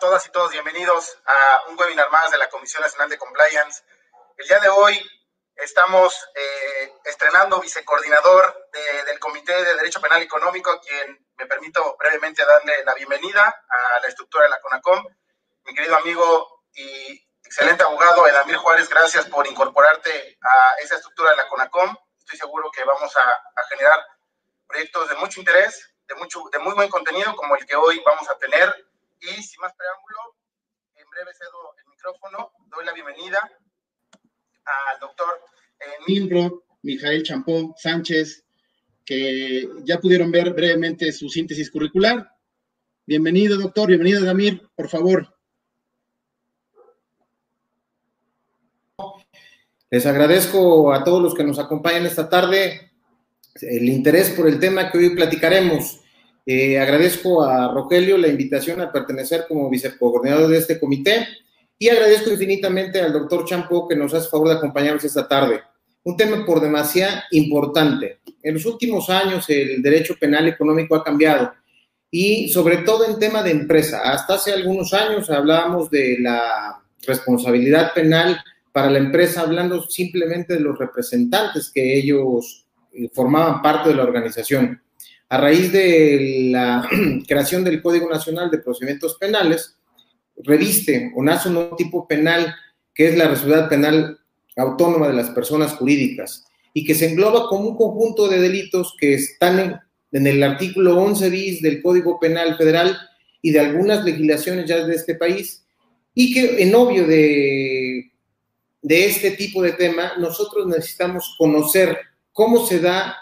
todas y todos bienvenidos a un webinar más de la Comisión Nacional de Compliance. El día de hoy estamos eh, estrenando vicecoordinador del Comité de Derecho Penal Económico, a quien me permito brevemente darle la bienvenida a la estructura de la CONACOM. Mi querido amigo y excelente abogado Edamir Juárez, gracias por incorporarte a esa estructura de la CONACOM. Estoy seguro que vamos a, a generar proyectos de mucho interés de, mucho, de muy buen contenido como el que hoy vamos a tener. Y sin más preámbulo, en breve cedo el micrófono, doy la bienvenida al doctor eh, Mijael Champó Sánchez, que ya pudieron ver brevemente su síntesis curricular. Bienvenido, doctor, bienvenido, Damir, por favor. Les agradezco a todos los que nos acompañan esta tarde el interés por el tema que hoy platicaremos. Eh, agradezco a Rogelio la invitación a pertenecer como vicecoordinador de este comité y agradezco infinitamente al doctor Champo que nos hace favor de acompañarnos esta tarde. Un tema por demasiado importante. En los últimos años el derecho penal económico ha cambiado y sobre todo en tema de empresa. Hasta hace algunos años hablábamos de la responsabilidad penal para la empresa, hablando simplemente de los representantes que ellos eh, formaban parte de la organización a raíz de la creación del Código Nacional de Procedimientos Penales, reviste o nace un nuevo tipo penal que es la responsabilidad penal autónoma de las personas jurídicas y que se engloba como un conjunto de delitos que están en, el artículo 11 bis del Código Penal Federal y de algunas legislaciones ya de este país y que en obvio de, de este tipo de tema nosotros necesitamos conocer cómo se da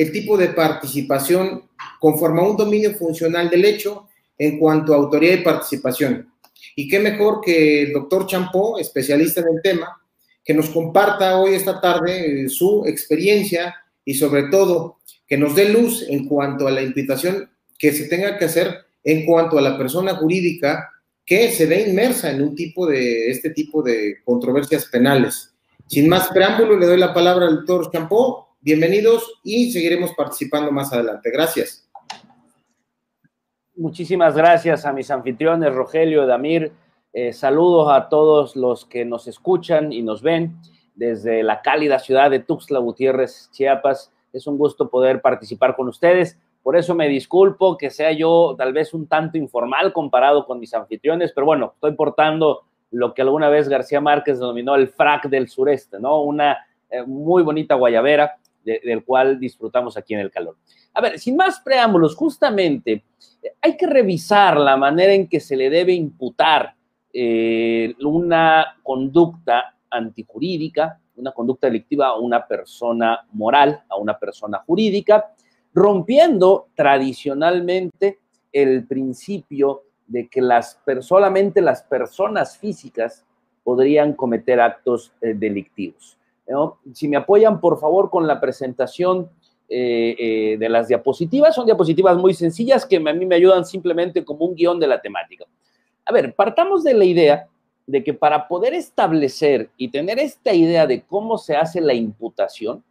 el tipo de participación conforma un dominio funcional del hecho en cuanto a autoridad y participación. Y qué mejor que el doctor Champó, especialista en el tema, que nos comparta hoy, esta tarde, eh, su experiencia y sobre todo que nos dé luz en cuanto a la invitación que se tenga que hacer en cuanto a la persona jurídica que se ve inmersa en un tipo de, este tipo de controversias penales. Sin más preámbulo, le doy la palabra al doctor Champó Bienvenidos y seguiremos participando más adelante. Gracias. Muchísimas gracias a mis anfitriones, Rogelio, Damir. Eh, saludos a todos los que nos escuchan y nos ven desde la cálida ciudad de Tuxtla Gutiérrez, Chiapas. Es un gusto poder participar con ustedes. Por eso me disculpo que sea yo tal vez un tanto informal comparado con mis anfitriones, pero bueno, estoy portando lo que alguna vez García Márquez denominó el frac del sureste, ¿no? Una eh, muy bonita guayabera del cual disfrutamos aquí en el calor. A ver, sin más preámbulos, justamente hay que revisar la manera en que se le debe imputar eh, una conducta antijurídica, una conducta delictiva a una persona moral, a una persona jurídica, rompiendo tradicionalmente el principio de que las, solamente las personas físicas podrían cometer actos eh, delictivos. Si me apoyan, por favor, con la presentación eh, eh, de las diapositivas. Son diapositivas muy sencillas que a mí me ayudan simplemente como un guion de la temática. A ver, partamos de la idea de que para poder establecer y tener esta idea de cómo se hace la imputación,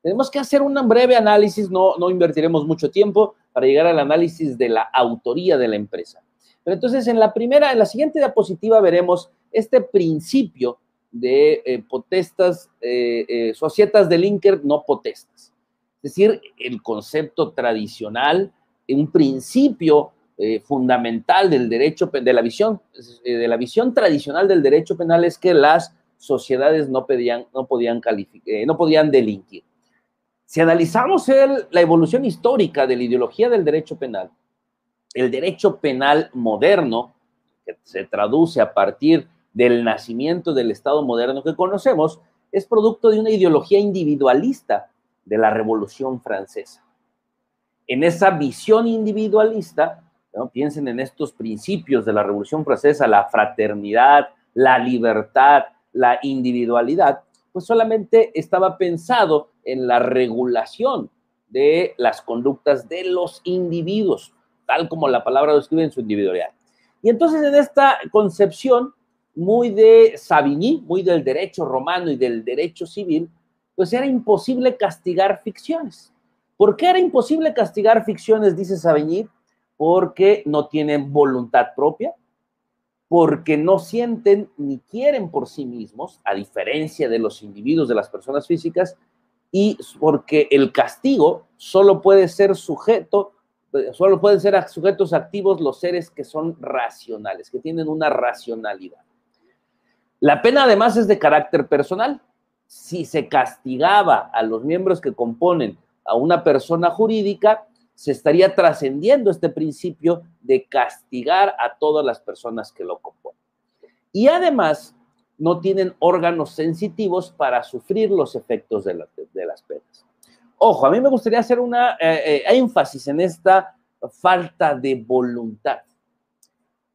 tenemos que hacer un breve análisis, no, no invertiremos mucho tiempo para llegar al análisis de la autoría de la empresa. Pero entonces en la primera, en la siguiente diapositiva veremos este principio de eh, potestas, eh, eh, societas Inker no potestas. Es decir, el concepto tradicional, un principio fundamental del derecho, de la, visión, de la visión tradicional del derecho penal es que las sociedades no, pedían, no, podían, no podían delinquir. Si analizamos la evolución histórica de la ideología del derecho penal, el derecho penal moderno, que se traduce a partir del nacimiento del Estado moderno que conocemos, es producto de una ideología individualista de la Revolución Francesa. En esa visión individualista, piensen en estos principios de la Revolución Francesa, la fraternidad, la libertad, la individualidad, pues solamente estaba pensado en la regulación de las conductas de los individuos, tal como la palabra lo escribe en su individualidad. Y entonces en esta concepción muy de Savigny, muy del derecho romano y del derecho civil, pues era imposible castigar ficciones. ¿Por qué era imposible castigar ficciones, dice Savigny? Porque no tienen voluntad propia, porque no sienten ni quieren por sí mismos, a diferencia de los individuos, de las personas físicas, y porque el castigo solo puede ser sujeto, solo pueden ser sujetos activos los seres que son racionales, que tienen una racionalidad. La pena además es de carácter personal. Si se castigaba a los miembros que componen a una persona jurídica, se estaría trascendiendo este principio de castigar a todas las personas que lo componen. Y además, no tienen órganos sensitivos para sufrir los efectos de, las penas. Ojo, a mí me gustaría hacer una eh, eh, énfasis en esta falta de voluntad.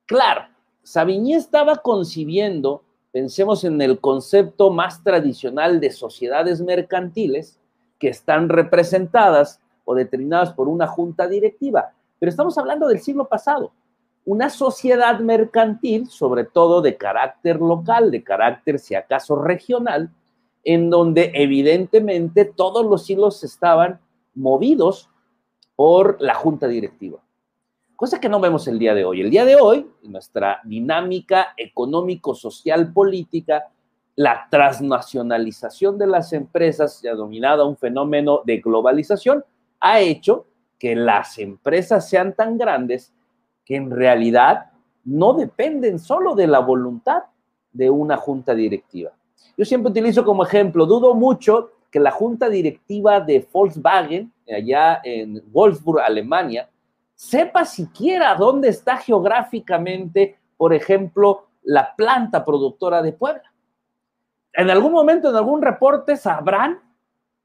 Claro, Savigny estaba concibiendo Pensemos en el concepto más tradicional de sociedades mercantiles que están representadas o determinadas por una junta directiva. Pero estamos hablando del siglo pasado. Una sociedad mercantil, sobre todo de carácter local, de carácter, si acaso, regional, en donde evidentemente todos los hilos estaban movidos por la junta directiva cosa que no vemos el día de hoy. El día de hoy, nuestra dinámica económico-social política, la transnacionalización de las empresas, ya dominada un fenómeno de globalización, ha hecho que las empresas sean tan grandes que en realidad no dependen solo de la voluntad de una junta directiva. Yo siempre utilizo como ejemplo, dudo mucho que la junta directiva de Volkswagen, allá en Wolfsburg, Alemania, sepa siquiera dónde está geográficamente, por ejemplo, la planta productora de Puebla. En algún momento, en algún reporte, sabrán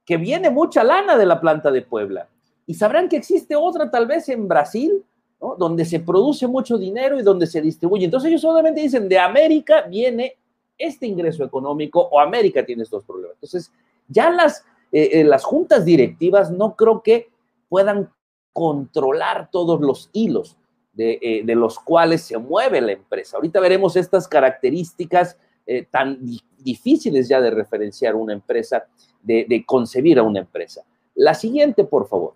que viene mucha lana de la planta de Puebla y sabrán que existe otra tal vez en Brasil, donde se produce mucho dinero y donde se distribuye. Entonces ellos solamente dicen, de América viene este ingreso económico o América tiene estos problemas. Entonces, ya las, eh, eh, las juntas directivas no creo que puedan controlar todos los hilos eh, de, los cuales se mueve la empresa. Ahorita veremos estas características eh, tan difíciles ya de referenciar una empresa, de, de concebir a una empresa. La siguiente, por favor.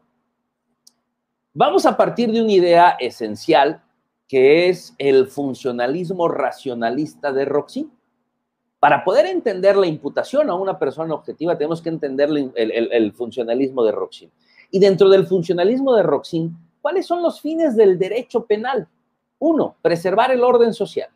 Vamos a partir de una idea esencial que es el funcionalismo racionalista de Roxy. Para poder entender la imputación a una persona objetiva, tenemos que entender el, el funcionalismo de Roxy. Y dentro del funcionalismo de Roxin, ¿cuáles son los fines del derecho penal? Uno, preservar el orden social.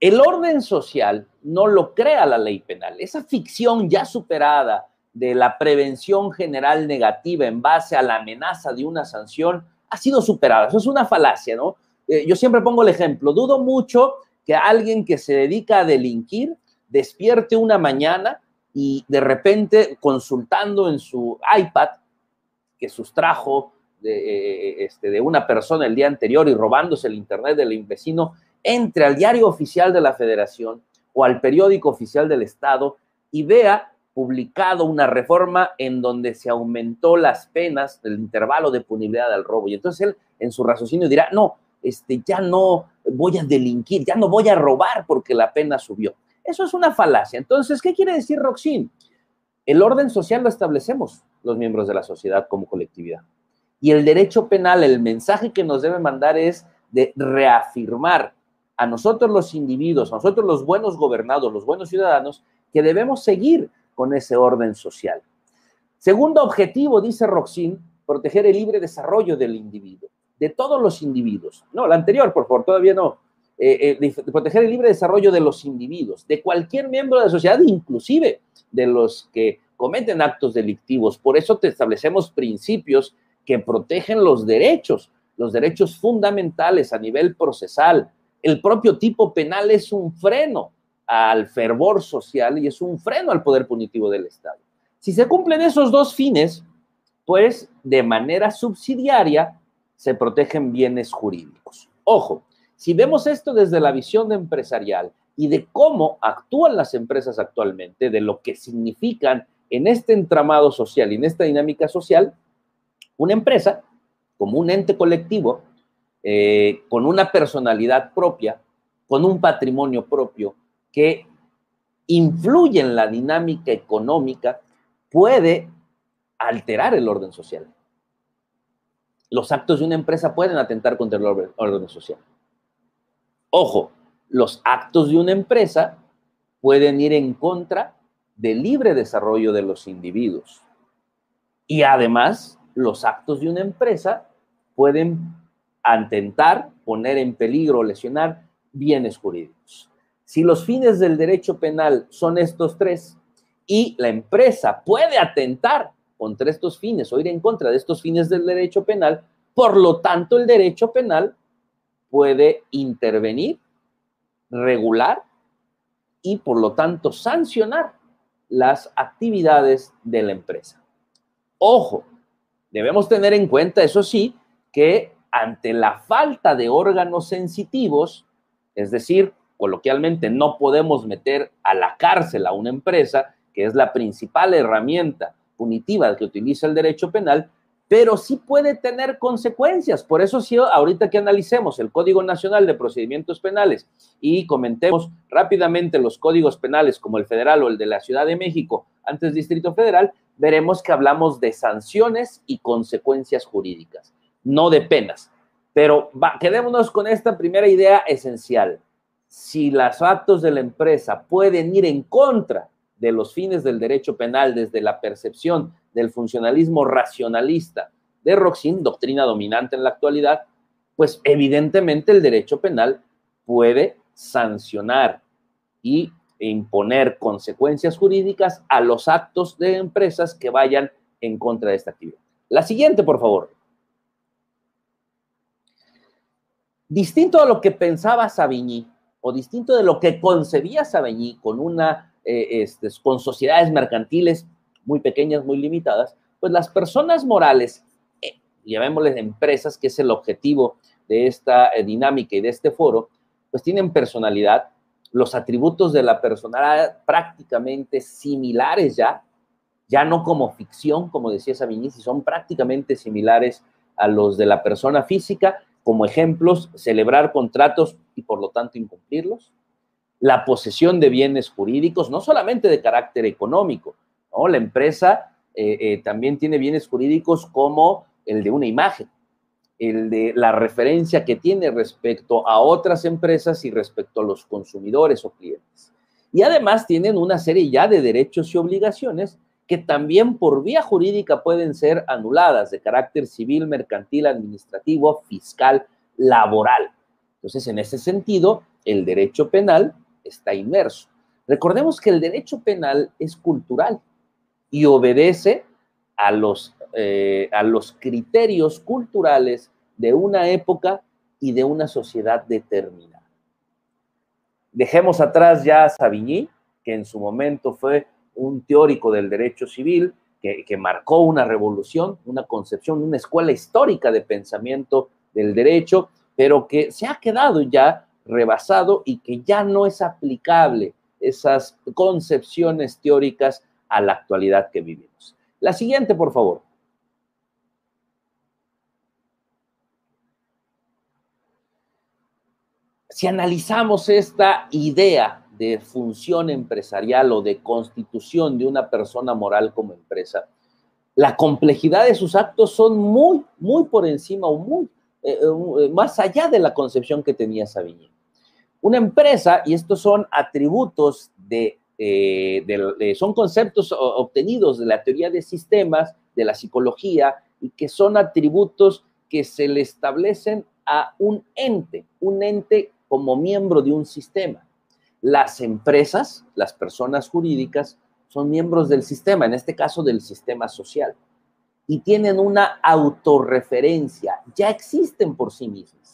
El orden social no lo crea la ley penal. Esa ficción ya superada de la prevención general negativa en base a la amenaza de una sanción ha sido superada. Eso es una falacia, ¿no? Eh, yo siempre pongo el ejemplo. Dudo mucho que alguien que se dedica a delinquir despierte una mañana y de repente consultando en su iPad que sustrajo de, eh, este, de una persona el día anterior y robándose el internet del vecino, entre al diario oficial de la federación o al periódico oficial del estado y vea publicado una reforma en donde se aumentó las penas del intervalo de punibilidad al robo. Y entonces él en su raciocinio dirá, no, este, ya no voy a delinquir, ya no voy a robar porque la pena subió. Eso es una falacia. Entonces, ¿qué quiere decir Roxin? El orden social lo establecemos los miembros de la sociedad como colectividad. Y el derecho penal, el mensaje que nos debe mandar es de reafirmar a nosotros los individuos, a nosotros los buenos gobernados, los buenos ciudadanos, que debemos seguir con ese orden social. Segundo objetivo, dice Roxin, proteger el libre desarrollo del individuo, de todos los individuos. No, la anterior, por favor, todavía no. Eh, eh, proteger el libre desarrollo de los individuos, de cualquier miembro de la sociedad, inclusive de los que cometen actos delictivos. Por eso te establecemos principios que protegen los derechos, los derechos fundamentales a nivel procesal. El propio tipo penal es un freno al fervor social y es un freno al poder punitivo del Estado. Si se cumplen esos dos fines, pues de manera subsidiaria se protegen bienes jurídicos. Ojo, si vemos esto desde la visión empresarial y de cómo actúan las empresas actualmente, de lo que significan en este entramado social y en esta dinámica social, una empresa, como un ente colectivo, eh, con una personalidad propia, con un patrimonio propio, que influye en la dinámica económica, puede alterar el orden social. Los actos de una empresa pueden atentar contra el orden social. Ojo, los actos de una empresa pueden ir en contra del libre desarrollo de los individuos. Y además, los actos de una empresa pueden atentar, poner en peligro o lesionar bienes jurídicos. Si los fines del derecho penal son estos tres y la empresa puede atentar contra estos fines o ir en contra de estos fines del derecho penal, por lo tanto el derecho penal puede intervenir, regular y por lo tanto sancionar las actividades de la empresa. Ojo, debemos tener en cuenta, eso sí, que ante la falta de órganos sensitivos, es decir, coloquialmente no podemos meter a la cárcel a una empresa, que es la principal herramienta punitiva que utiliza el derecho penal, pero sí puede tener consecuencias. Por eso, si ahorita que analicemos el Código Nacional de Procedimientos Penales y comentemos rápidamente los códigos penales como el federal o el de la Ciudad de México, antes Distrito Federal, veremos que hablamos de sanciones y consecuencias jurídicas, no de penas. Pero quedémonos con esta primera idea esencial. Si los actos de la empresa pueden ir en contra de los fines del derecho penal desde la percepción del funcionalismo racionalista de Roxin, doctrina dominante en la actualidad, pues evidentemente el derecho penal puede sancionar y imponer consecuencias jurídicas a los actos de empresas que vayan en contra de esta actividad. La siguiente, por favor. Distinto a lo que pensaba Savigny, o distinto de lo que concebía Savigny con una eh, este, con sociedades mercantiles muy pequeñas, muy limitadas, pues las personas morales, eh, llamémosles empresas, que es el objetivo de esta eh, dinámica y de este foro, pues tienen personalidad, los atributos de la personalidad prácticamente similares ya, ya no como ficción, como decía Sabinici, son prácticamente similares a los de la persona física, como ejemplos, celebrar contratos y por lo tanto incumplirlos, la posesión de bienes jurídicos, no solamente de carácter económico, La empresa eh, eh, también tiene bienes jurídicos como el de una imagen, el de la referencia que tiene respecto a otras empresas y respecto a los consumidores o clientes. Y además tienen una serie ya de derechos y obligaciones que también por vía jurídica pueden ser anuladas de carácter civil, mercantil, administrativo, fiscal, laboral. Entonces, en ese sentido, el derecho penal está inmerso. Recordemos que el derecho penal es cultural y obedece a los, eh, a los criterios culturales de una época y de una sociedad determinada. Dejemos atrás ya a Savigny, que en su momento fue un teórico del derecho civil, que, que marcó una revolución, una concepción, una escuela histórica de pensamiento del derecho, pero que se ha quedado ya rebasado y que ya no es aplicable esas concepciones teóricas a la actualidad que vivimos. La siguiente, por favor. Si analizamos esta idea de función empresarial o de constitución de una persona moral como empresa, la complejidad de sus actos son muy, muy por encima o muy eh, eh, más allá de la concepción que tenía Savigny. Una empresa, y estos son atributos de, eh, son conceptos obtenidos de la teoría de sistemas, de la psicología, y que son atributos que se le establecen a un ente, un ente como miembro de un sistema. Las empresas, las personas jurídicas, son miembros del sistema, en este caso del sistema social, y tienen una autorreferencia, ya existen por sí mismas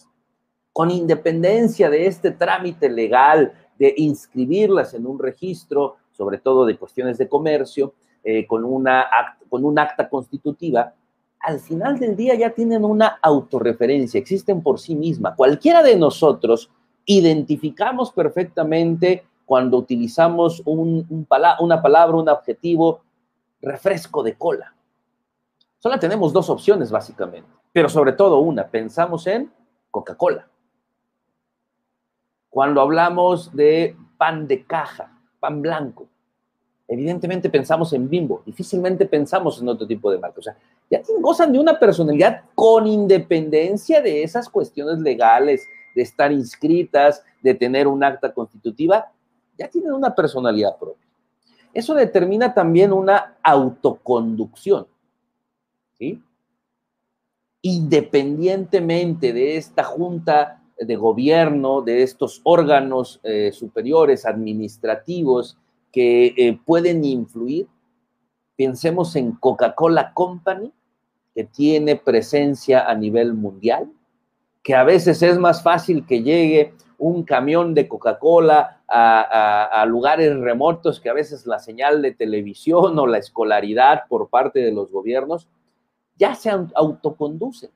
con independencia de este trámite legal de inscribirlas en un registro, sobre todo de cuestiones de comercio, eh, con, una con un acta constitutiva, al final del día ya tienen una autorreferencia, existen por sí misma. Cualquiera de nosotros identificamos perfectamente cuando utilizamos un, una palabra, un adjetivo, refresco de cola. Solo tenemos dos opciones básicamente, pero sobre todo una, pensamos en Coca-Cola. Cuando hablamos de pan de caja, pan blanco, evidentemente pensamos en Bimbo, difícilmente pensamos en otro tipo de marca. O sea, ya gozan de una personalidad con independencia de esas cuestiones legales, de estar inscritas, de tener un acta constitutiva, ya tienen una personalidad propia. Eso determina también una autoconducción. ¿sí? Independientemente de esta junta de gobierno, de estos órganos eh, superiores administrativos que eh, pueden influir, pensemos en Coca-Cola Company, que tiene presencia a nivel mundial, que a veces es más fácil que llegue un camión de Coca-Cola a, lugares remotos que a veces la señal de televisión o la escolaridad por parte de los gobiernos. Ya se autoconducen,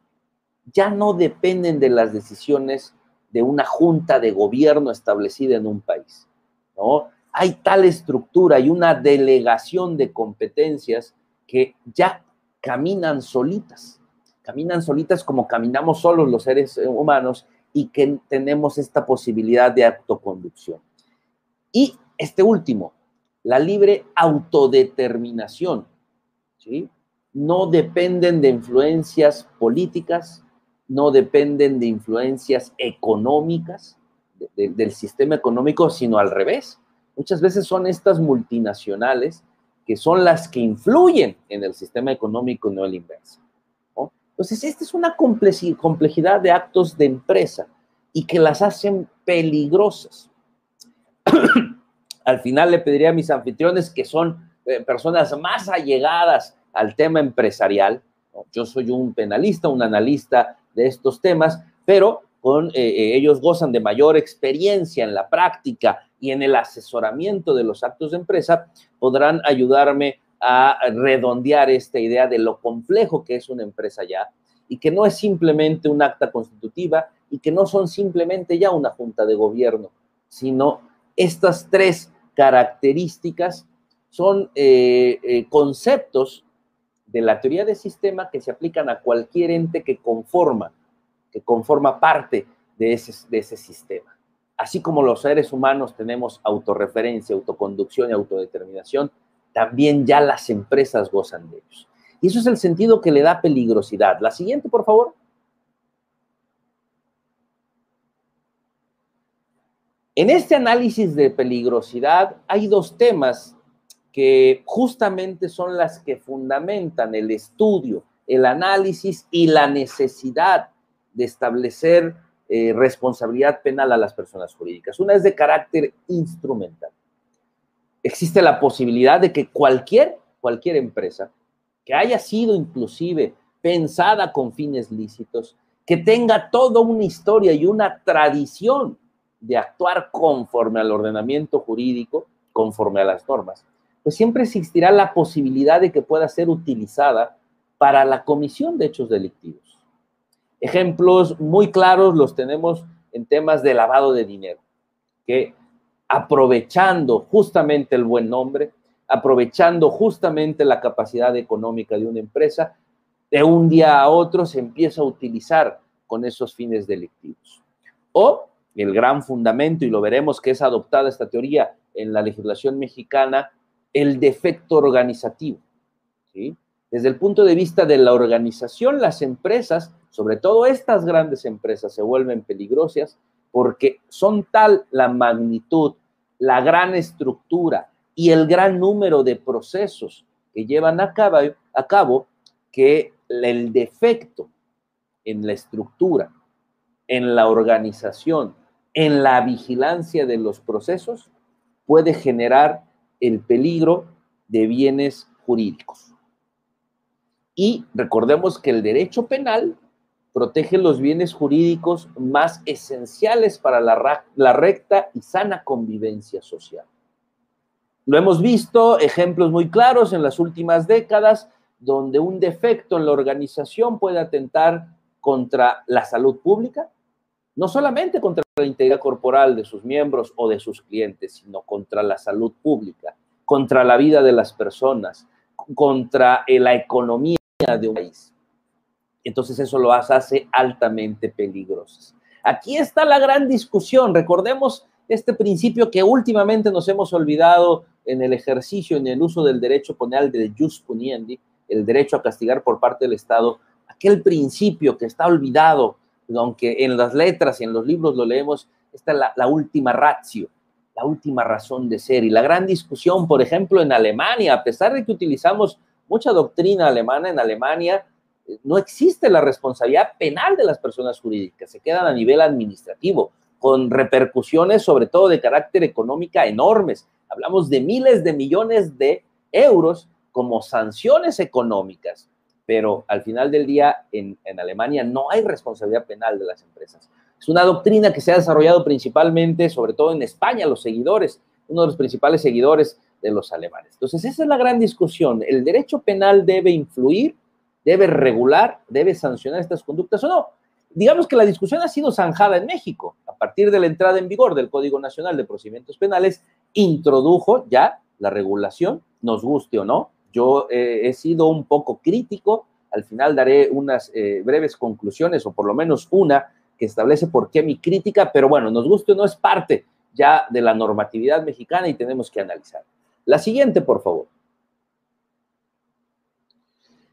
ya no dependen de las decisiones de una junta de gobierno establecida en un país, ¿no? Hay tal estructura y una delegación de competencias que ya caminan solitas, caminan solitas como caminamos solos los seres humanos y que tenemos esta posibilidad de autoconducción. Y este último, la libre autodeterminación, ¿sí? No dependen de influencias políticas, no dependen de influencias económicas del sistema económico, sino al revés. Muchas veces son estas multinacionales que son las que influyen en el sistema económico, no el inverso. Entonces, esta es una complejidad de actos de empresa y que las hacen peligrosas. Al final le pediría a mis anfitriones que son eh, personas más allegadas al tema empresarial. Yo soy un penalista, un analista de estos temas, pero con, eh, eh, ellos gozan de mayor experiencia en la práctica y en el asesoramiento de los actos de empresa, podrán ayudarme a redondear esta idea de lo complejo que es una empresa ya y que no es simplemente un acta constitutiva y que no son simplemente ya una junta de gobierno, sino estas tres características son eh, conceptos de la teoría de sistema que se aplican a cualquier ente que conforma, que conforma parte de ese, de ese sistema. Así como los seres humanos tenemos autorreferencia, autoconducción y autodeterminación, también ya las empresas gozan de ellos. Y eso es el sentido que le da peligrosidad. La siguiente, por favor. En este análisis de peligrosidad hay dos temas que justamente son las que fundamentan el estudio, el análisis y la necesidad de establecer eh, responsabilidad penal a las personas jurídicas. Una es de carácter instrumental existe la posibilidad de que cualquier, cualquier empresa que haya sido inclusive pensada con fines lícitos, que tenga toda una historia y una tradición de actuar conforme al ordenamiento jurídico, conforme a las normas, pues siempre existirá la posibilidad de que pueda ser utilizada para la comisión de hechos delictivos. Ejemplos muy claros los tenemos en temas de lavado de dinero, que aprovechando justamente el buen nombre, aprovechando justamente la capacidad económica de una empresa, de un día a otro se empieza a utilizar con esos fines delictivos. O el gran fundamento, y lo veremos que es adoptada esta teoría en la legislación mexicana, el defecto organizativo. Desde el punto de vista de la organización, las empresas, sobre todo estas grandes empresas, se vuelven peligrosas porque son tal la magnitud, la gran estructura y el gran número de procesos que llevan a cabo, a cabo que el defecto en la estructura, en la organización, en la vigilancia de los procesos, puede generar el peligro de bienes jurídicos. Y recordemos que el derecho penal protege los bienes jurídicos más esenciales para la, recta y sana convivencia social. Lo hemos visto, ejemplos muy claros en las últimas décadas, donde un defecto en la organización puede atentar contra la salud pública, no solamente contra la integridad corporal de sus miembros o de sus clientes, sino contra la salud pública, contra la vida de las personas, contra la economía de un país entonces eso lo hace altamente peligrosas. Aquí está la gran discusión. Recordemos este principio que últimamente nos hemos olvidado en el ejercicio, en el uso del derecho penal del jus puniendi, el derecho a castigar por parte del Estado, aquel principio que está olvidado aunque en las letras y en los libros lo leemos, esta es la, última ratio, la última razón de ser. Y la gran discusión, por ejemplo, en Alemania, a pesar de que utilizamos mucha doctrina alemana, en Alemania eh, no existe la responsabilidad penal de las personas jurídicas, se quedan a nivel administrativo, con repercusiones sobre todo de carácter económico enormes. Hablamos de miles de millones de euros como sanciones económicas, pero al final del día en, Alemania no hay responsabilidad penal de las empresas. Es una doctrina que se ha desarrollado principalmente, sobre todo en España, los seguidores, uno de los principales seguidores de los alemanes. Entonces, esa es la gran discusión. ¿El derecho penal debe influir, debe regular, debe sancionar estas conductas o no? Digamos que la discusión ha sido zanjada en México. A partir de la entrada en vigor del Código Nacional de Procedimientos Penales, introdujo ya la regulación, nos guste o no. Yo eh, he sido un poco crítico, al final daré unas eh, breves conclusiones, o por lo menos una, que establece por qué mi crítica, pero bueno, nos guste o no es parte ya de la normatividad mexicana y tenemos que analizar. La siguiente, por favor.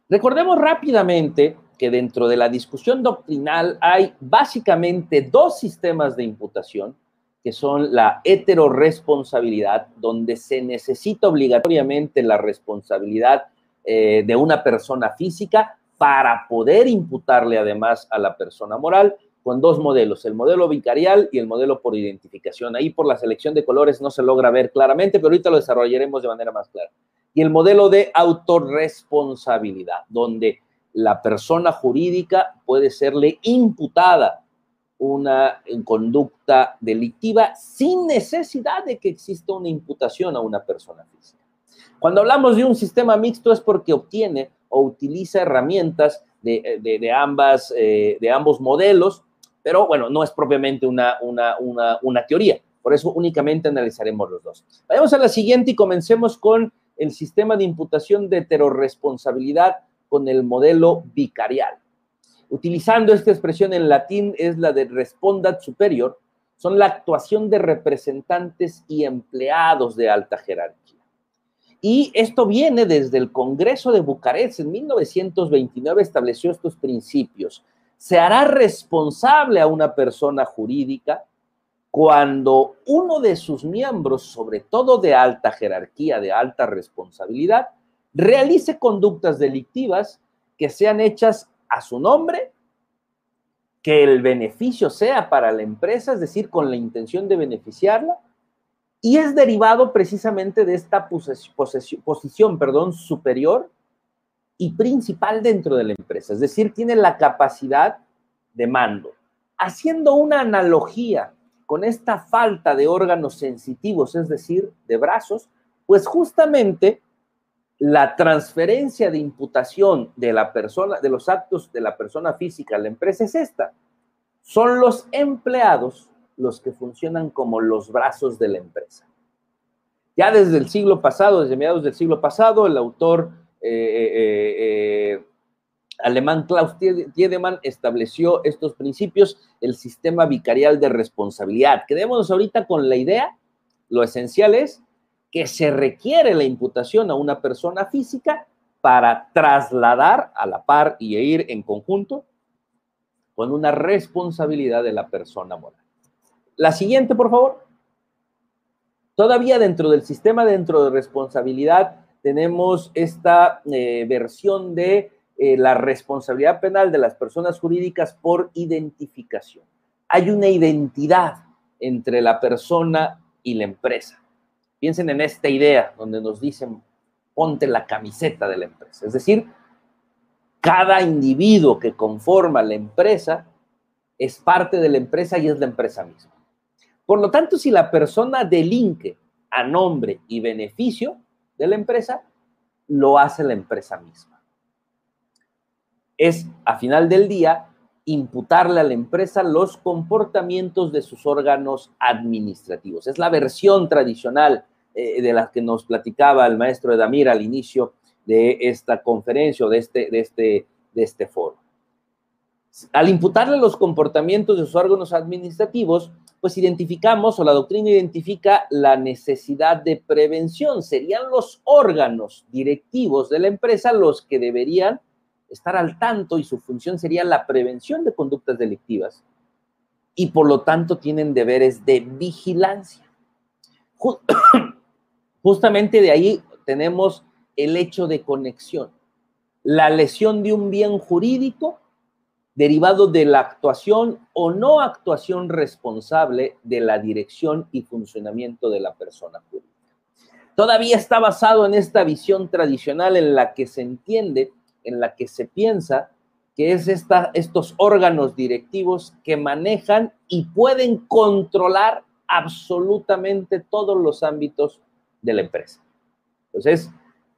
Recordemos rápidamente que dentro de la discusión doctrinal hay básicamente dos sistemas de imputación, que son la heteroresponsabilidad, donde se necesita obligatoriamente la responsabilidad eh, de una persona física para poder imputarle además a la persona moral, con dos modelos, el modelo vicarial y el modelo por identificación. Ahí por la selección de colores no se logra ver claramente, pero ahorita lo desarrollaremos de manera más clara. Y el modelo de autorresponsabilidad, donde la persona jurídica puede serle imputada una conducta delictiva sin necesidad de que exista una imputación a una persona física. Cuando hablamos de un sistema mixto es porque obtiene o utiliza herramientas de, ambas, eh, de ambos modelos pero bueno, no es propiamente una, una, teoría. Por eso únicamente analizaremos los dos. Vayamos a la siguiente y comencemos con el sistema de imputación de heteroresponsabilidad con el modelo vicarial. Utilizando esta expresión en latín es la de respondat superior, son la actuación de representantes y empleados de alta jerarquía. Y esto viene desde el Congreso de Bucarest. En 1929 estableció estos principios se hará responsable a una persona jurídica cuando uno de sus miembros, sobre todo de alta jerarquía, de alta responsabilidad, realice conductas delictivas que sean hechas a su nombre, que el beneficio sea para la empresa, es decir, con la intención de beneficiarla, y es derivado precisamente de esta posición perdón, superior y principal dentro de la empresa, es decir, tiene la capacidad de mando. Haciendo una analogía con esta falta de órganos sensitivos, es decir, de brazos, pues justamente la transferencia de imputación de la persona, de los actos de la persona física a la empresa es esta. Son los empleados los que funcionan como los brazos de la empresa. Ya desde el siglo pasado, desde mediados del siglo pasado, el autor eh, eh, eh, alemán Klaus Tiedemann estableció estos principios, el sistema vicarial de responsabilidad. Quedémonos ahorita con la idea, lo esencial es que se requiere la imputación a una persona física para trasladar a la par y ir en conjunto con una responsabilidad de la persona moral. La siguiente, por favor. Todavía dentro del sistema, dentro de responsabilidad, tenemos esta eh, versión de eh, la responsabilidad penal de las personas jurídicas por identificación. Hay una identidad entre la persona y la empresa. Piensen en esta idea donde nos dicen, ponte la camiseta de la empresa. Es decir, cada individuo que conforma la empresa es parte de la empresa y es la empresa misma. Por lo tanto, si la persona delinque a nombre y beneficio, de la empresa, lo hace la empresa misma. Es, a final del día, imputarle a la empresa los comportamientos de sus órganos administrativos. Es la versión tradicional eh, de la que nos platicaba el maestro Edamir al inicio de esta conferencia o de este, de este, de este foro. Al imputarle los comportamientos de sus órganos administrativos, pues identificamos o la doctrina identifica la necesidad de prevención. Serían los órganos directivos de la empresa los que deberían estar al tanto y su función sería la prevención de conductas delictivas y por lo tanto tienen deberes de vigilancia. Justamente de ahí tenemos el hecho de conexión, la lesión de un bien jurídico derivado de la actuación o no actuación responsable de la dirección y funcionamiento de la persona jurídica. Todavía está basado en esta visión tradicional en la que se entiende, en la que se piensa que es esta, estos órganos directivos que manejan y pueden controlar absolutamente todos los ámbitos de la empresa. Entonces,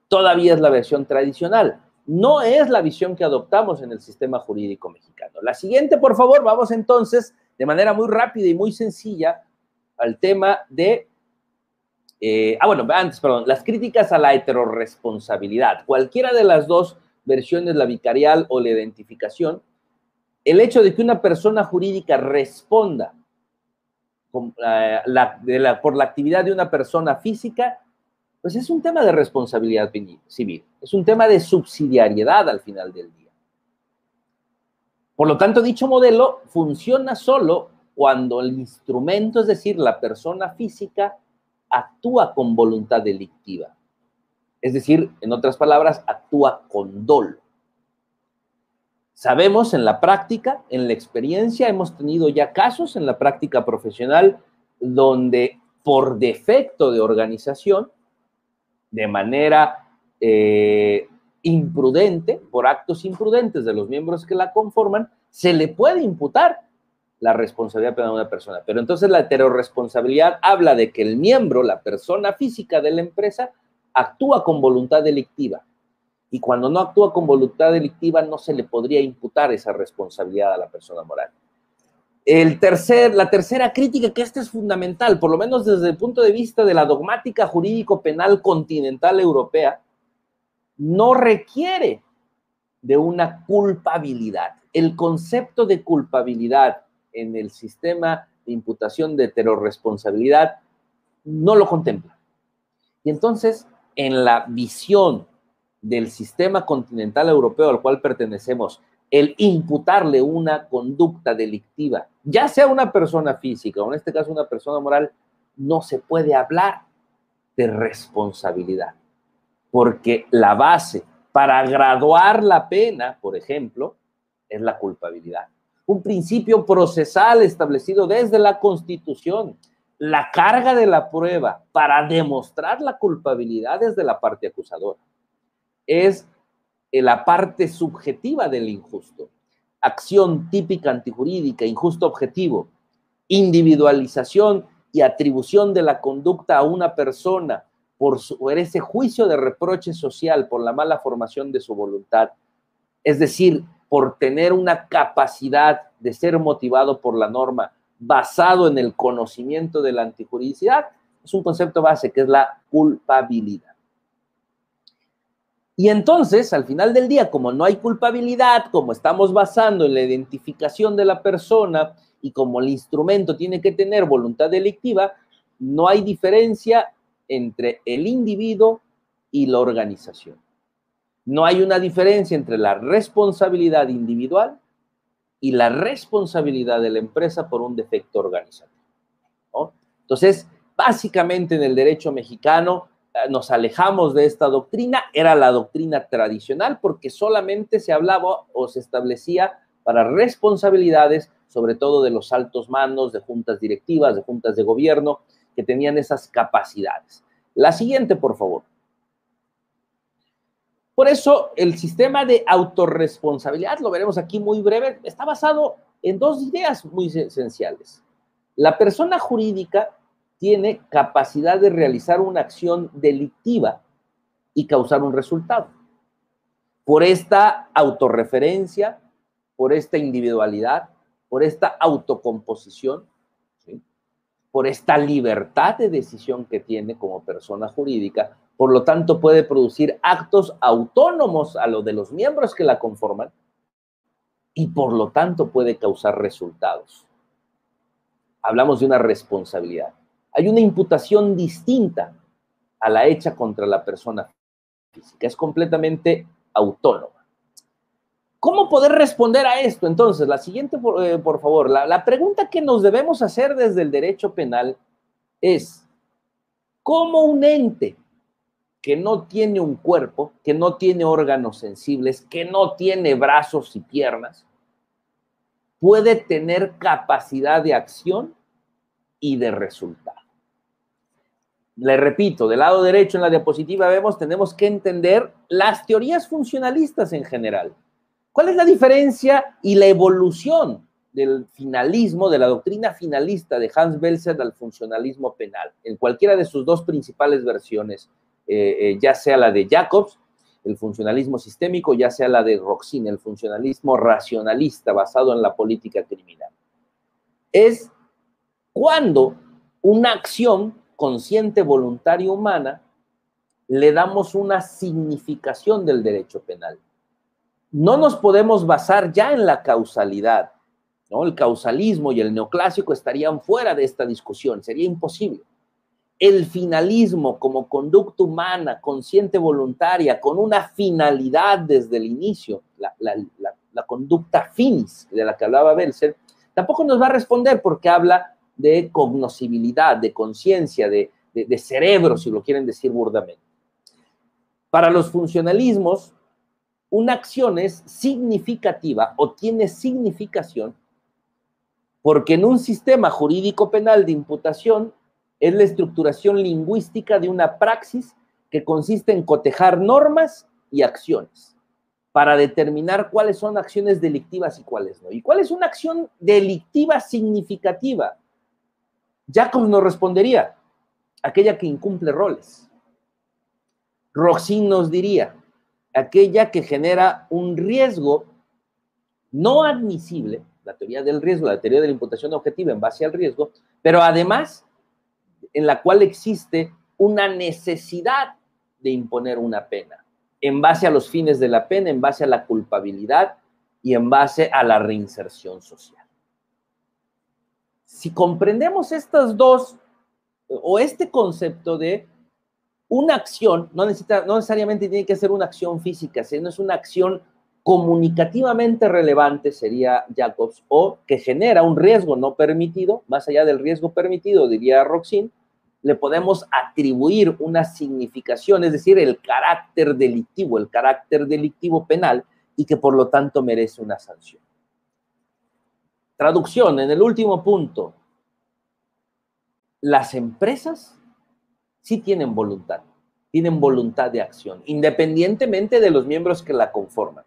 todavía es la versión tradicional. No es la visión que adoptamos en el sistema jurídico mexicano. La siguiente, por favor, vamos entonces de manera muy rápida y muy sencilla al tema de... Eh, ah, bueno, antes, perdón, las críticas a la heteroresponsabilidad. Cualquiera de las dos versiones, la vicarial o la identificación, el hecho de que una persona jurídica responda eh, por la actividad de una persona física pues es un tema de responsabilidad civil, es un tema de subsidiariedad al final del día. Por lo tanto, dicho modelo funciona solo cuando el instrumento, es decir, la persona física, actúa con voluntad delictiva. Es decir, en otras palabras, actúa con dolo. Sabemos en la práctica, en la experiencia, hemos tenido ya casos en la práctica profesional donde por defecto de organización, de manera eh, imprudente, por actos imprudentes de los miembros que la conforman, se le puede imputar la responsabilidad penal de una persona. Pero entonces la heteroresponsabilidad habla de que el miembro, la persona física de la empresa, actúa con voluntad delictiva. Y cuando no actúa con voluntad delictiva, no se le podría imputar esa responsabilidad a la persona moral. El tercer, la tercera crítica, que esta es fundamental, por lo menos desde el punto de vista de la dogmática jurídico-penal continental europea, no requiere de una culpabilidad. El concepto de culpabilidad en el sistema de imputación de heteroresponsabilidad no lo contempla. Y entonces, en la visión del sistema continental europeo al cual pertenecemos, el imputarle una conducta delictiva, ya sea una persona física o en este caso una persona moral, no se puede hablar de responsabilidad, porque la base para graduar la pena, por ejemplo, es la culpabilidad. Un principio procesal establecido desde la Constitución. La carga de la prueba para demostrar la culpabilidad es de la parte acusadora. Es la parte subjetiva del injusto. Acción típica antijurídica, injusto objetivo, individualización y atribución de la conducta a una persona por, por ese juicio de reproche social, por la mala formación de su voluntad. Es decir, por tener una capacidad de ser motivado por la norma basado en el conocimiento de la antijuridicidad, es un concepto base que es la culpabilidad. Y entonces, al final del día, como no hay culpabilidad, como estamos basando en la identificación de la persona y como el instrumento tiene que tener voluntad delictiva, no hay diferencia entre el individuo y la organización. No hay una diferencia entre la responsabilidad individual y la responsabilidad de la empresa por un defecto organizativo. Entonces, básicamente en el derecho mexicano, nos alejamos de esta doctrina, era la doctrina tradicional porque solamente se hablaba o se establecía para responsabilidades, sobre todo de los altos mandos, de juntas directivas, de juntas de gobierno, que tenían esas capacidades. La siguiente, por favor. Por eso, el sistema de autorresponsabilidad, lo veremos aquí muy breve, está basado en dos ideas muy esenciales. La persona jurídica tiene capacidad de realizar una acción delictiva y causar un resultado. Por esta autorreferencia, por esta individualidad, por esta autocomposición, por esta libertad de decisión que tiene como persona jurídica, por lo tanto puede producir actos autónomos a lo de los miembros que la conforman y por lo tanto puede causar resultados. Hablamos de una responsabilidad hay una imputación distinta a la hecha contra la persona física, es completamente autónoma. ¿Cómo poder responder a esto? Entonces, la siguiente, por, eh, favor, la, la pregunta que nos debemos hacer desde el derecho penal es, ¿cómo un ente que no tiene un cuerpo, que no tiene órganos sensibles, que no tiene brazos y piernas, puede tener capacidad de acción y de resultado? Le repito, del lado derecho en la diapositiva vemos, tenemos que entender las teorías funcionalistas en general ¿Cuál es la diferencia y la evolución del finalismo, de la doctrina finalista de Hans Belzer al funcionalismo penal, en cualquiera de sus dos principales versiones, eh, eh, ya sea la de Jacobs, el funcionalismo sistémico, ya sea la de Roxin, el funcionalismo racionalista basado en la política criminal. Es cuando una acción consciente, voluntaria, humana, le damos una significación del derecho penal no nos podemos basar ya en la causalidad. ¿no? El causalismo y el neoclásico estarían fuera de esta discusión, sería imposible. El finalismo como conducta humana, consciente, voluntaria, con una finalidad desde el inicio, la, conducta finis de la que hablaba Belser, tampoco nos va a responder porque habla de cognoscibilidad, de conciencia, de, cerebro, si lo quieren decir burdamente. Para los funcionalismos, una acción es significativa o tiene significación porque en un sistema jurídico penal de imputación es la estructuración lingüística de una praxis que consiste en cotejar normas y acciones para determinar cuáles son acciones delictivas y cuáles no. ¿Y cuál es una acción delictiva significativa? Jacob nos respondería, aquella que incumple roles. Roxin nos diría, aquella que genera un riesgo no admisible, la teoría del riesgo, la teoría de la imputación objetiva en base al riesgo, pero además en la cual existe una necesidad de imponer una pena, en base a los fines de la pena, en base a la culpabilidad y en base a la reinserción social. Si comprendemos estas dos, o este concepto de una acción no, necesita, no necesariamente tiene que ser una acción física, sino es una acción comunicativamente relevante, sería Jacobs, o que genera un riesgo no permitido, más allá del riesgo permitido, diría Roxin, le podemos atribuir una significación, es decir, el carácter delictivo, el carácter delictivo penal, y que por lo tanto merece una sanción. Traducción, en el último punto, las empresas sí tienen voluntad, tienen voluntad de acción, independientemente de los miembros que la conforman.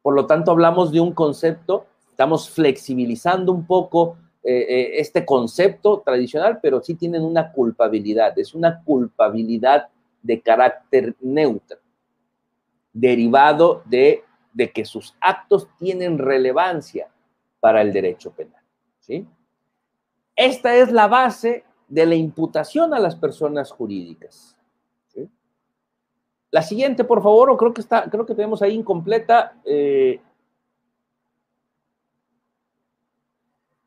Por lo tanto, hablamos de un concepto, estamos flexibilizando un poco eh, eh, este concepto tradicional, pero sí tienen una culpabilidad, es una culpabilidad de carácter neutro, derivado de, de que sus actos tienen relevancia para el derecho penal. ¿sí? Esta es la base de la imputación a las personas jurídicas. La siguiente, por favor, o creo que está, creo que tenemos ahí incompleta. Eh.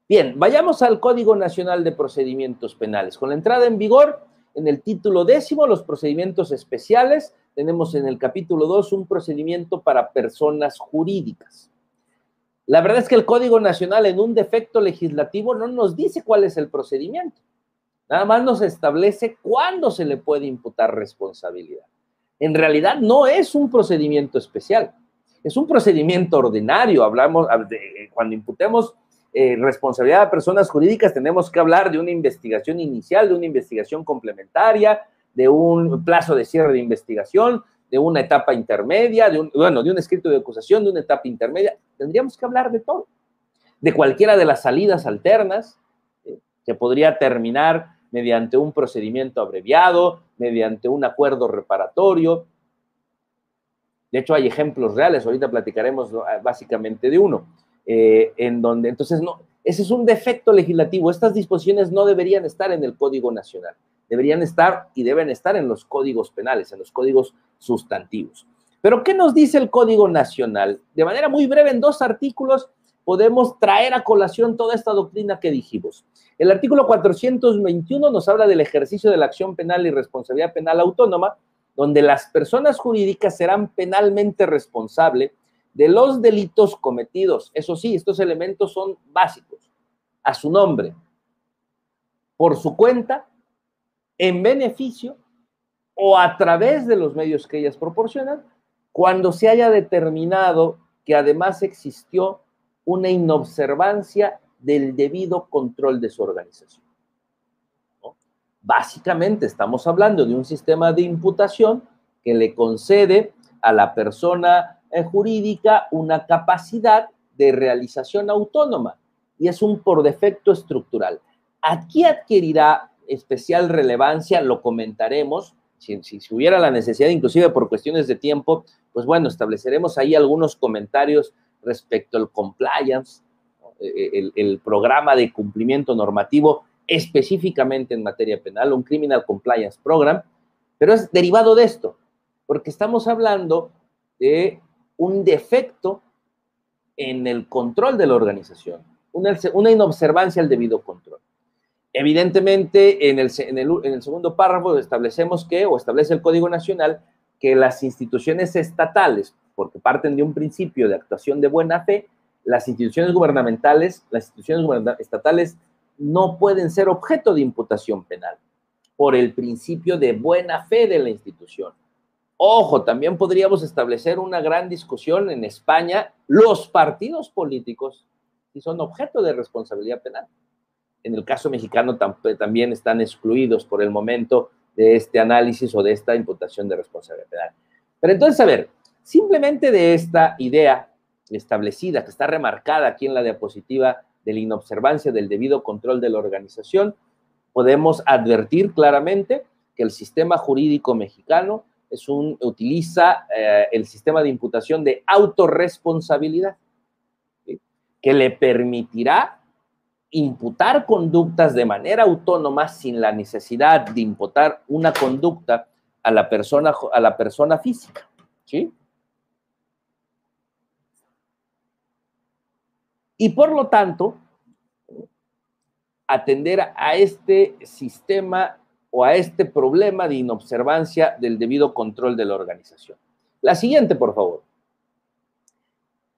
Bien, vayamos al Código Nacional de Procedimientos Penales. Con la entrada en vigor, en el título décimo, los procedimientos especiales, tenemos en el capítulo 2 un procedimiento para personas jurídicas. La verdad es que el Código Nacional en un defecto legislativo no nos dice cuál es el procedimiento. Nada más nos establece cuándo se le puede imputar responsabilidad. En realidad no es un procedimiento especial, es un procedimiento ordinario. Hablamos de cuando imputemos eh, responsabilidad a personas jurídicas, tenemos que hablar de una investigación inicial, de una investigación complementaria, de un plazo de cierre de investigación, de una etapa intermedia, de un, bueno, de un escrito de acusación, de una etapa intermedia. Tendríamos que hablar de todo, de cualquiera de las salidas alternas, eh, que podría terminar mediante un procedimiento abreviado, mediante un acuerdo reparatorio. De hecho, hay ejemplos reales, ahorita platicaremos básicamente de uno, eh, en donde entonces no, ese es un defecto legislativo. Estas disposiciones no deberían estar en el Código Nacional, deberían estar y deben estar en los códigos penales, en los códigos sustantivos. Pero, ¿qué nos dice el Código Nacional? De manera muy breve, en dos artículos, podemos traer a colación toda esta doctrina que dijimos. El artículo 421 nos habla del ejercicio de la acción penal y responsabilidad penal autónoma, donde las personas jurídicas serán penalmente responsables de los delitos cometidos. Eso sí, estos elementos son básicos. A su nombre, por su cuenta, en beneficio o a través de los medios que ellas proporcionan, cuando se haya determinado que además existió una inobservancia del debido control de su organización. Básicamente estamos hablando de un sistema de imputación que le concede a la persona eh, jurídica una capacidad de realización autónoma y es un por defecto estructural. Aquí adquirirá especial relevancia, lo comentaremos, si, si, hubiera la necesidad, inclusive por cuestiones de tiempo, pues bueno, estableceremos ahí algunos comentarios respecto al compliance, eh, eh, el, el, programa de cumplimiento normativo específicamente en materia penal, un Criminal Compliance Program, pero es derivado de esto, porque estamos hablando de un defecto en el control de la organización, una, una inobservancia al debido control. Evidentemente, en el, segundo párrafo establecemos que, o establece el Código Nacional, que las instituciones estatales, porque parten de un principio de actuación de buena fe, las instituciones gubernamentales, las instituciones estatales no pueden ser objeto de imputación penal por el principio de buena fe de la institución. Ojo, también podríamos establecer una gran discusión en España, los partidos políticos, si son objeto de responsabilidad penal. En el caso mexicano también están excluidos por el momento de este análisis o de esta imputación de responsabilidad penal. Pero entonces, a ver, simplemente de esta idea establecida, que está remarcada aquí en la diapositiva de la inobservancia del debido control de la organización, podemos advertir claramente que el sistema jurídico mexicano es un, utiliza eh, el sistema de imputación de autorresponsabilidad, ¿sí? que le permitirá imputar conductas de manera autónoma sin la necesidad de imputar una conducta a la persona, a la persona física. ¿sí? Y por lo tanto, atender a este sistema o a este problema de inobservancia del debido control de la organización. La siguiente, por favor.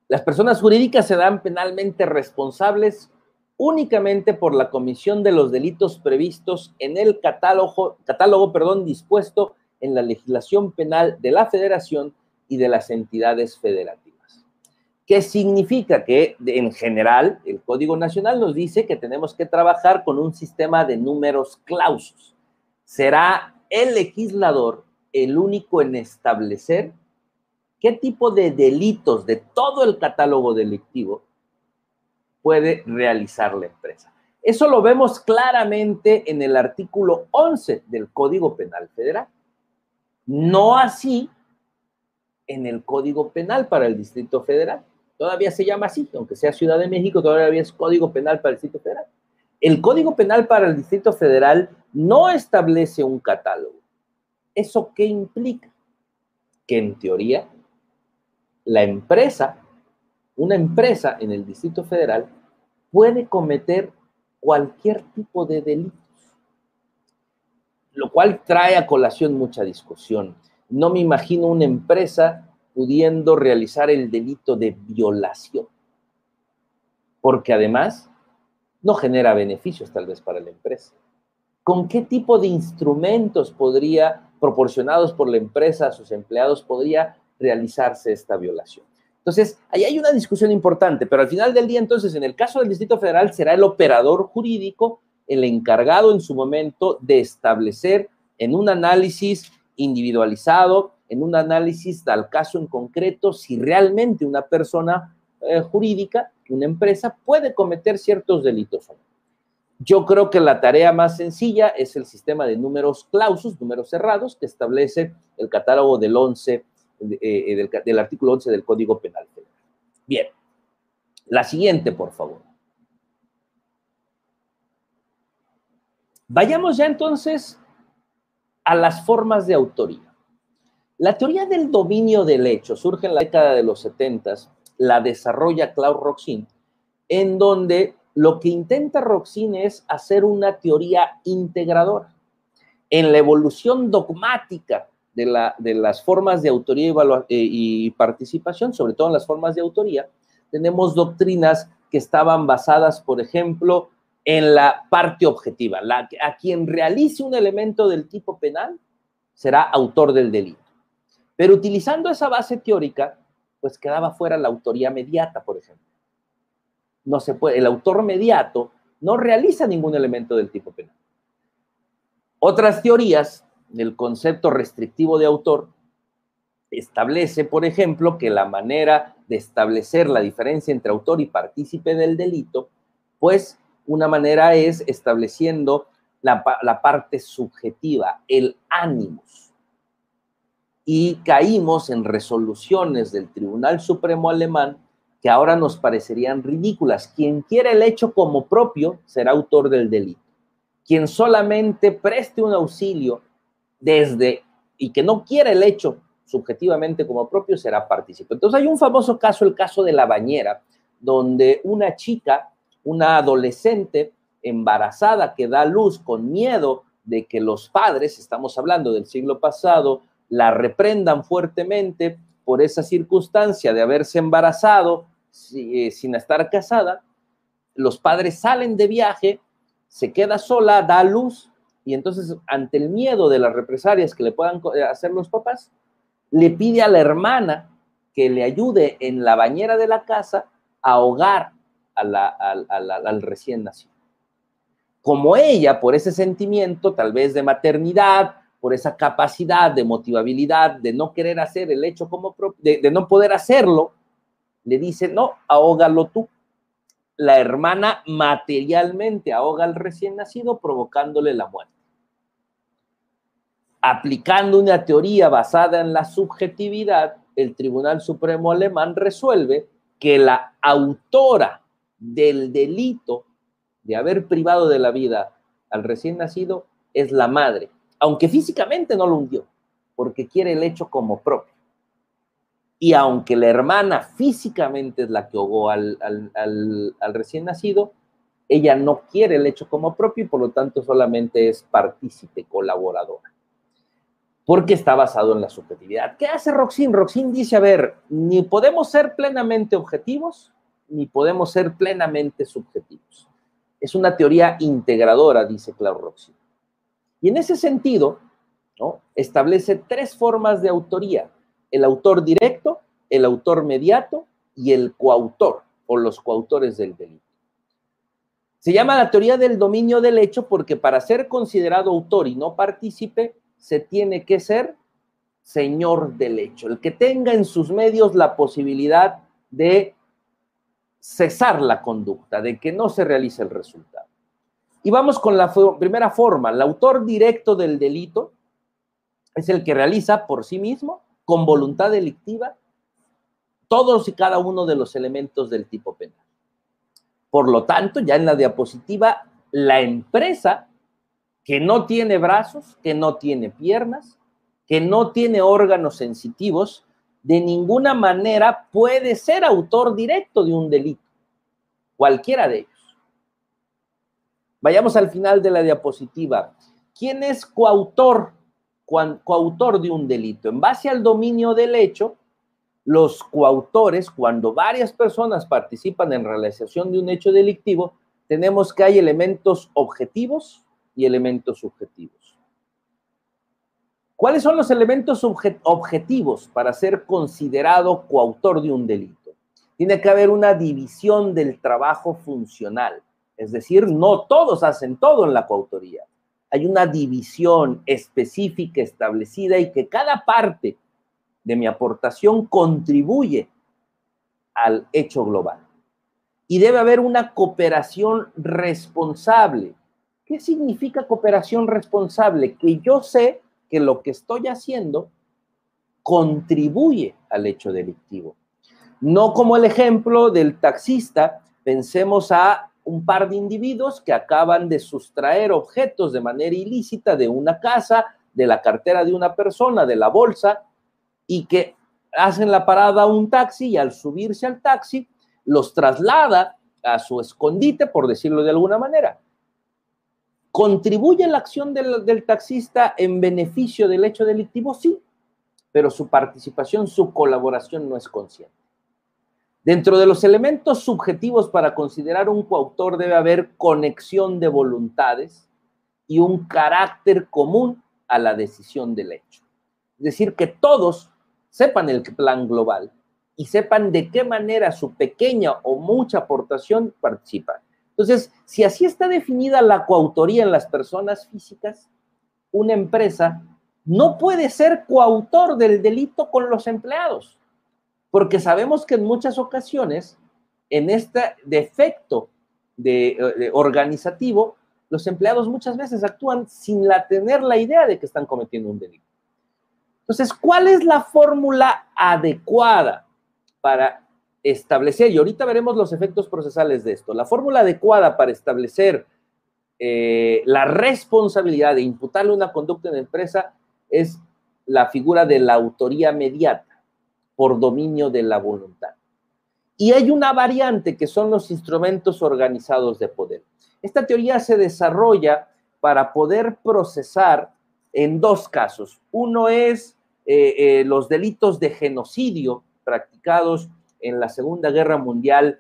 Las personas jurídicas se dan penalmente responsables únicamente por la comisión de los delitos previstos en el catálogo, catálogo perdón, dispuesto en la legislación penal de la federación y de las entidades federativas. ¿Qué significa? Que en general el Código Nacional nos dice que tenemos que trabajar con un sistema de números clausos. Será el legislador el único en establecer qué tipo de delitos de todo el catálogo delictivo puede realizar la empresa. Eso lo vemos claramente en el artículo 11 del Código Penal Federal. No así en el Código Penal para el Distrito Federal. Todavía se llama así, aunque sea Ciudad de México, todavía es Código Penal para el Distrito Federal. El Código Penal para el Distrito Federal no establece un catálogo. ¿Eso qué implica? Que en teoría la empresa, una empresa en el Distrito Federal, puede cometer cualquier tipo de delitos, lo cual trae a colación mucha discusión. No me imagino una empresa pudiendo realizar el delito de violación, porque además no genera beneficios tal vez para la empresa. ¿Con qué tipo de instrumentos podría, proporcionados por la empresa a sus empleados, podría realizarse esta violación? Entonces, ahí hay una discusión importante, pero al final del día, entonces, en el caso del Distrito Federal, será el operador jurídico el encargado en su momento de establecer en un análisis individualizado en un análisis al caso en concreto si realmente una persona eh, jurídica, una empresa, puede cometer ciertos delitos. Yo creo que la tarea más sencilla es el sistema de números clausus, números cerrados, que establece el catálogo del 11, eh, del, del artículo 11 del Código Penal. Bien, la siguiente, por favor. Vayamos ya entonces a las formas de autoría. La teoría del dominio del hecho surge en la década de los 70, la desarrolla Claude Roxin, en donde lo que intenta Roxin es hacer una teoría integradora. En la evolución dogmática de, la, de las formas de autoría y, participación, sobre todo en las formas de autoría, tenemos doctrinas que estaban basadas, por ejemplo, en la parte objetiva. La, a quien realice un elemento del tipo penal será autor del delito. Pero utilizando esa base teórica, pues quedaba fuera la autoría mediata, por ejemplo. No se puede, el autor mediato no realiza ningún elemento del tipo penal. Otras teorías del concepto restrictivo de autor establece, por ejemplo, que la manera de establecer la diferencia entre autor y partícipe del delito, pues una manera es estableciendo la, parte subjetiva, el ánimos. Y caímos en resoluciones del Tribunal Supremo Alemán que ahora nos parecerían ridículas. Quien quiere el hecho como propio será autor del delito quien solamente preste un auxilio desde y que no quiere el hecho subjetivamente como propio será partícipe. Entonces hay un famoso caso, el caso de la bañera, donde una chica, una adolescente embarazada que da luz con miedo de que los padres, estamos hablando del siglo pasado, la reprendan fuertemente por esa circunstancia de haberse embarazado eh, sin estar casada, los padres salen de viaje se queda sola, da luz, y entonces ante el miedo de las represalias que le puedan eh, hacer los papás, le pide a la hermana que le ayude en la bañera de la casa a ahogar al recién nacido. Como ella, por ese sentimiento tal vez de maternidad, por esa capacidad de motivabilidad, de no querer hacer el hecho como de, de no poder hacerlo, le dice, no, ahógalo tú la hermana materialmente ahoga al recién nacido provocándole la muerte. Aplicando una teoría basada en la subjetividad, el Tribunal Supremo alemán resuelve que la autora del delito de haber privado de la vida al recién nacido es la madre, aunque físicamente no lo hundió, porque quiere el hecho como propio. Y aunque la hermana físicamente es la que ahogó al, recién nacido, ella no quiere el hecho como propio y por lo tanto solamente es partícipe, colaboradora. Porque está basado en la subjetividad. ¿Qué hace Roxin? Roxin dice, a ver, ni podemos ser plenamente objetivos, ni podemos ser plenamente subjetivos. Es una teoría integradora, dice Claude Roxin. Y en ese sentido, establece tres formas de autoría el autor directo, el autor mediato y el coautor o los coautores del delito. Se llama la teoría del dominio del hecho porque para ser considerado autor y no partícipe, se tiene que ser señor del hecho, el que tenga en sus medios la posibilidad de cesar la conducta, de que no se realice el resultado. Y vamos con la primera forma. El autor directo del delito es el que realiza por sí mismo con voluntad delictiva todos y cada uno de los elementos del tipo penal. Por lo tanto, ya en la diapositiva, la empresa que no tiene brazos, que no tiene piernas, que no tiene órganos sensitivos, de ninguna manera puede ser autor directo de un delito, cualquiera de ellos. Vayamos al final de la diapositiva. ¿Quién es coautor coautor de un delito. En base al dominio del hecho, los coautores, cuando varias personas participan en realización de un hecho delictivo, tenemos que hay elementos objetivos y elementos subjetivos. ¿Cuáles son los elementos objetivos para ser considerado coautor de un delito? Tiene que haber una división del trabajo funcional, es decir, no todos hacen todo en la coautoría hay una división específica establecida y que cada parte de mi aportación contribuye al hecho global. Y debe haber una cooperación responsable. ¿Qué significa cooperación responsable? Que yo sé que lo que estoy haciendo contribuye al hecho delictivo. No como el ejemplo del taxista, pensemos a un par de individuos que acaban de sustraer objetos de manera ilícita de una casa, de la cartera de una persona, de la bolsa, y que hacen la parada a un taxi y al subirse al taxi los traslada a su escondite, por decirlo de alguna manera. ¿Contribuye la acción del, taxista en beneficio del hecho delictivo? Sí, pero su participación, su colaboración no es consciente. Dentro de los elementos subjetivos para considerar un coautor debe haber conexión de voluntades y un carácter común a la decisión del hecho. Es decir, que todos sepan el plan global y sepan de qué manera su pequeña o mucha aportación participa. Entonces, si así está definida la coautoría en las personas físicas, una empresa no puede ser coautor del delito con los empleados, porque sabemos que en muchas ocasiones, en este defecto de, organizativo, los empleados muchas veces actúan sin tener la idea de que están cometiendo un delito. Entonces, ¿cuál es la fórmula adecuada para establecer, y ahorita veremos los efectos procesales de esto, la fórmula adecuada para establecer eh, la responsabilidad de imputarle una conducta en la empresa es la figura de la autoría mediata por dominio de la voluntad. Y hay una variante que son los instrumentos organizados de poder. Esta teoría se desarrolla para poder procesar en dos casos. Uno es eh, eh, los delitos de genocidio practicados en la Segunda Guerra Mundial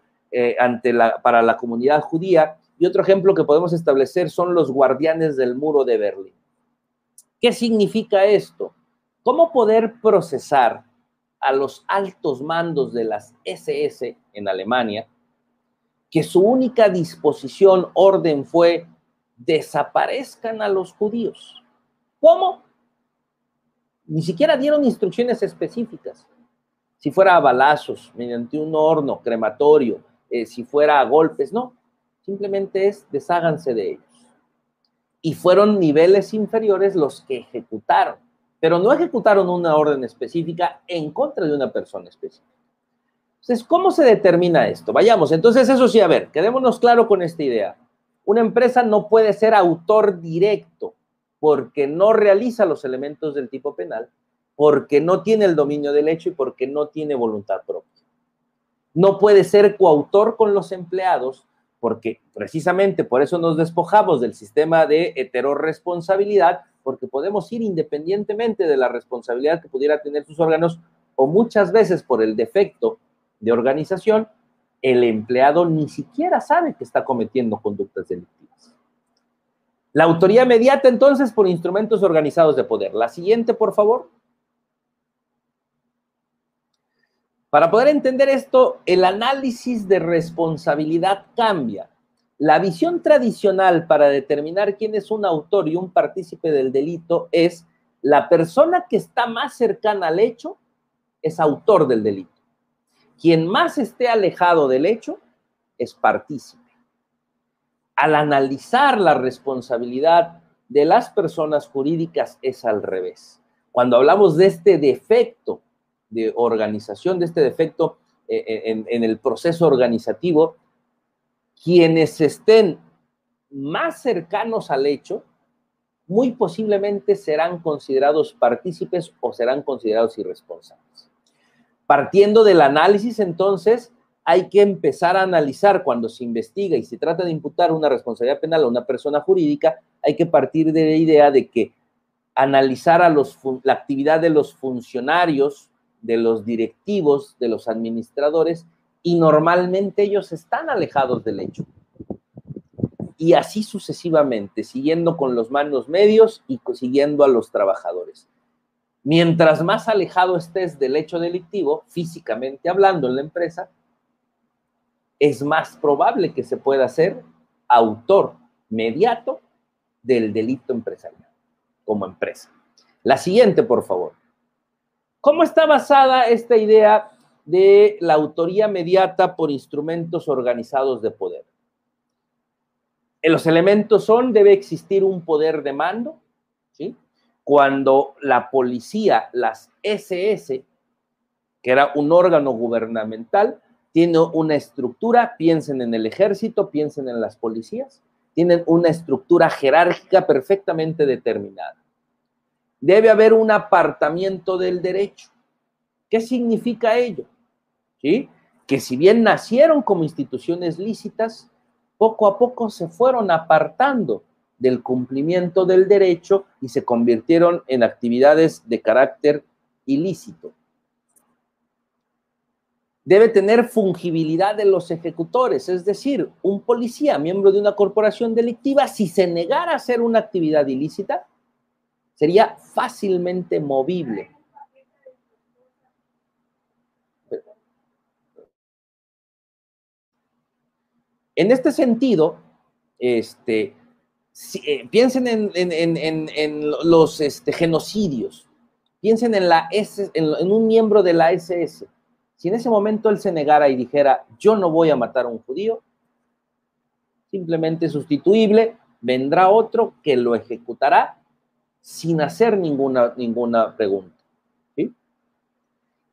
ante la, para la comunidad judía y otro ejemplo que podemos establecer son los guardianes del muro de Berlín. ¿Qué significa esto? ¿Cómo poder procesar a los altos mandos de las SS en Alemania que su única disposición, orden fue desaparezcan a los judíos? ¿Cómo? Ni siquiera dieron instrucciones específicas. Si fuera a balazos, mediante un horno crematorio, eh, si fuera a golpes, no simplemente es desháganse de ellos. Y fueron niveles inferiores los que ejecutaron, pero no ejecutaron una orden específica en contra de una persona específica. Entonces, ¿cómo se determina esto? Vayamos, entonces eso sí, a ver, quedémonos claro con esta idea. Una empresa no puede ser autor directo porque no realiza los elementos del tipo penal, porque no tiene el dominio del hecho y porque no tiene voluntad propia. No puede ser coautor con los empleados porque precisamente por eso nos despojamos del sistema de heteroresponsabilidad, porque podemos ir independientemente de la responsabilidad que pudiera tener sus órganos, o muchas veces por el defecto de organización, el empleado ni siquiera sabe que está cometiendo conductas delictivas. La autoría mediata entonces por instrumentos organizados de poder. La siguiente, por favor. Para poder entender esto, el análisis de responsabilidad cambia. La visión tradicional para determinar quién es un autor y un partícipe del delito es la persona que está más cercana al hecho es autor del delito. Quien más esté alejado del hecho es partícipe. Al analizar la responsabilidad de las personas jurídicas es al revés. Cuando hablamos de este defecto de organización, de este defecto eh, eh, en, el proceso organizativo, quienes estén más cercanos al hecho, muy posiblemente serán considerados partícipes o serán considerados irresponsables. Partiendo del análisis, entonces, hay que empezar a analizar cuando se investiga y se trata de imputar una responsabilidad penal a una persona jurídica, hay que partir de la idea de que analizar a los, la actividad de los funcionarios de los directivos, de los administradores, y normalmente ellos están alejados del hecho. Y así sucesivamente, siguiendo con los manos medios y siguiendo a los trabajadores. Mientras más alejado estés del hecho delictivo, físicamente hablando en la empresa, es más probable que se pueda ser autor mediato del delito empresarial como empresa. La siguiente, por favor. ¿Cómo está basada esta idea de la autoría mediata por instrumentos organizados de poder? En los elementos son, debe existir un poder de mando, ¿sí? Cuando la policía, las SS, que era un órgano gubernamental, tiene una estructura, piensen en el ejército, piensen en las policías, tienen una estructura jerárquica perfectamente determinada debe haber un apartamiento del derecho. ¿Qué significa ello? ¿Sí? Que si bien nacieron como instituciones lícitas, poco a poco se fueron apartando del cumplimiento del derecho y se convirtieron en actividades de carácter ilícito. Debe tener fungibilidad de los ejecutores, es decir, un policía, miembro de una corporación delictiva, si se negara a hacer una actividad ilícita, sería fácilmente movible. En este sentido, este, eh, piensen en, los este, genocidios, piensen en, la en, un miembro de la SS. Si en ese momento él se negara y dijera, yo no voy a matar a un judío, simplemente sustituible, vendrá otro que lo ejecutará sin hacer ninguna, ninguna pregunta.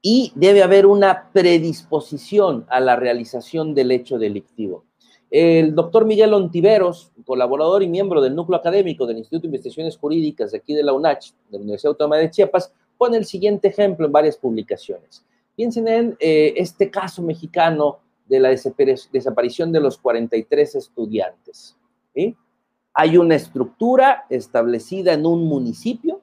Y debe haber una predisposición a la realización del hecho delictivo. El doctor Miguel Ontiveros, colaborador y miembro del núcleo académico del Instituto de Investigaciones Jurídicas de aquí de la UNACH, de la Universidad Autónoma de Chiapas, pone el siguiente ejemplo en varias publicaciones. Piensen en eh, este caso mexicano de la desaparición de los 43 estudiantes. Hay una estructura establecida en un municipio,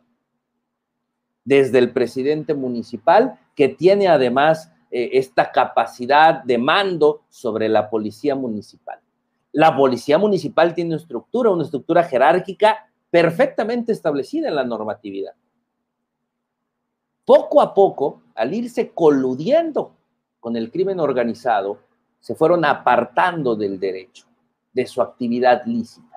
desde el presidente municipal, que tiene además eh, esta capacidad de mando sobre la policía municipal. La policía municipal tiene una estructura, una estructura jerárquica perfectamente establecida en la normatividad. Poco a poco, al irse coludiendo con el crimen organizado, se fueron apartando del derecho, de su actividad lícita.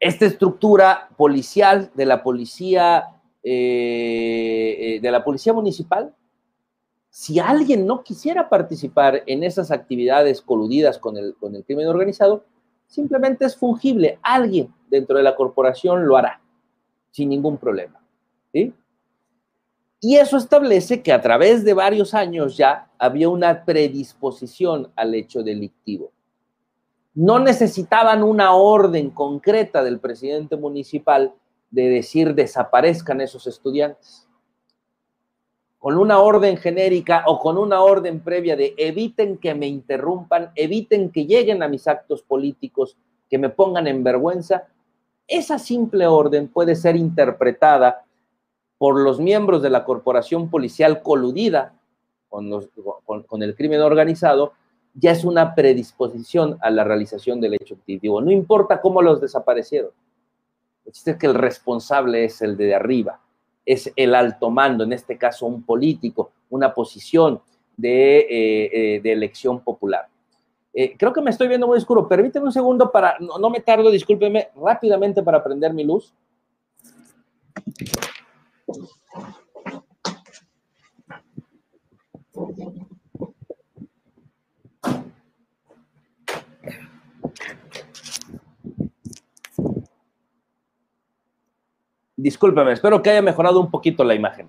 Esta estructura policial de la policía, eh, eh, de la policía municipal si alguien no quisiera participar en esas actividades coludidas con el, con el crimen organizado, simplemente es fungible. Alguien dentro de la corporación lo hará sin ningún problema. Y eso establece que a través de varios años ya había una predisposición al hecho delictivo. No necesitaban una orden concreta del presidente municipal de decir desaparezcan esos estudiantes. Con una orden genérica o con una orden previa de eviten que me interrumpan, eviten que lleguen a mis actos políticos, que me pongan en vergüenza, esa simple orden puede ser interpretada por los miembros de la corporación policial coludida con, con, el crimen organizado, ya es una predisposición a la realización del hecho activo. No importa cómo los desaparecieron. Es que el responsable es el de arriba es el alto mando, en este caso un político, una posición de, eh, eh, elección popular. Eh, creo que me estoy viendo muy oscuro. Permíteme un segundo para, no, no me tardo, discúlpeme, rápidamente para prender mi luz. Discúlpeme, espero que haya mejorado un poquito la imagen.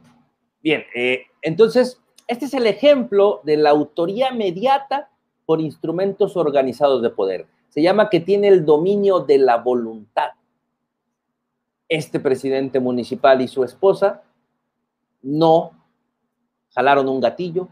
Bien, eh, entonces, este es el ejemplo de la autoría mediata por instrumentos organizados de poder. Se llama que tiene el dominio de la voluntad. Este presidente municipal y su esposa no jalaron un gatillo,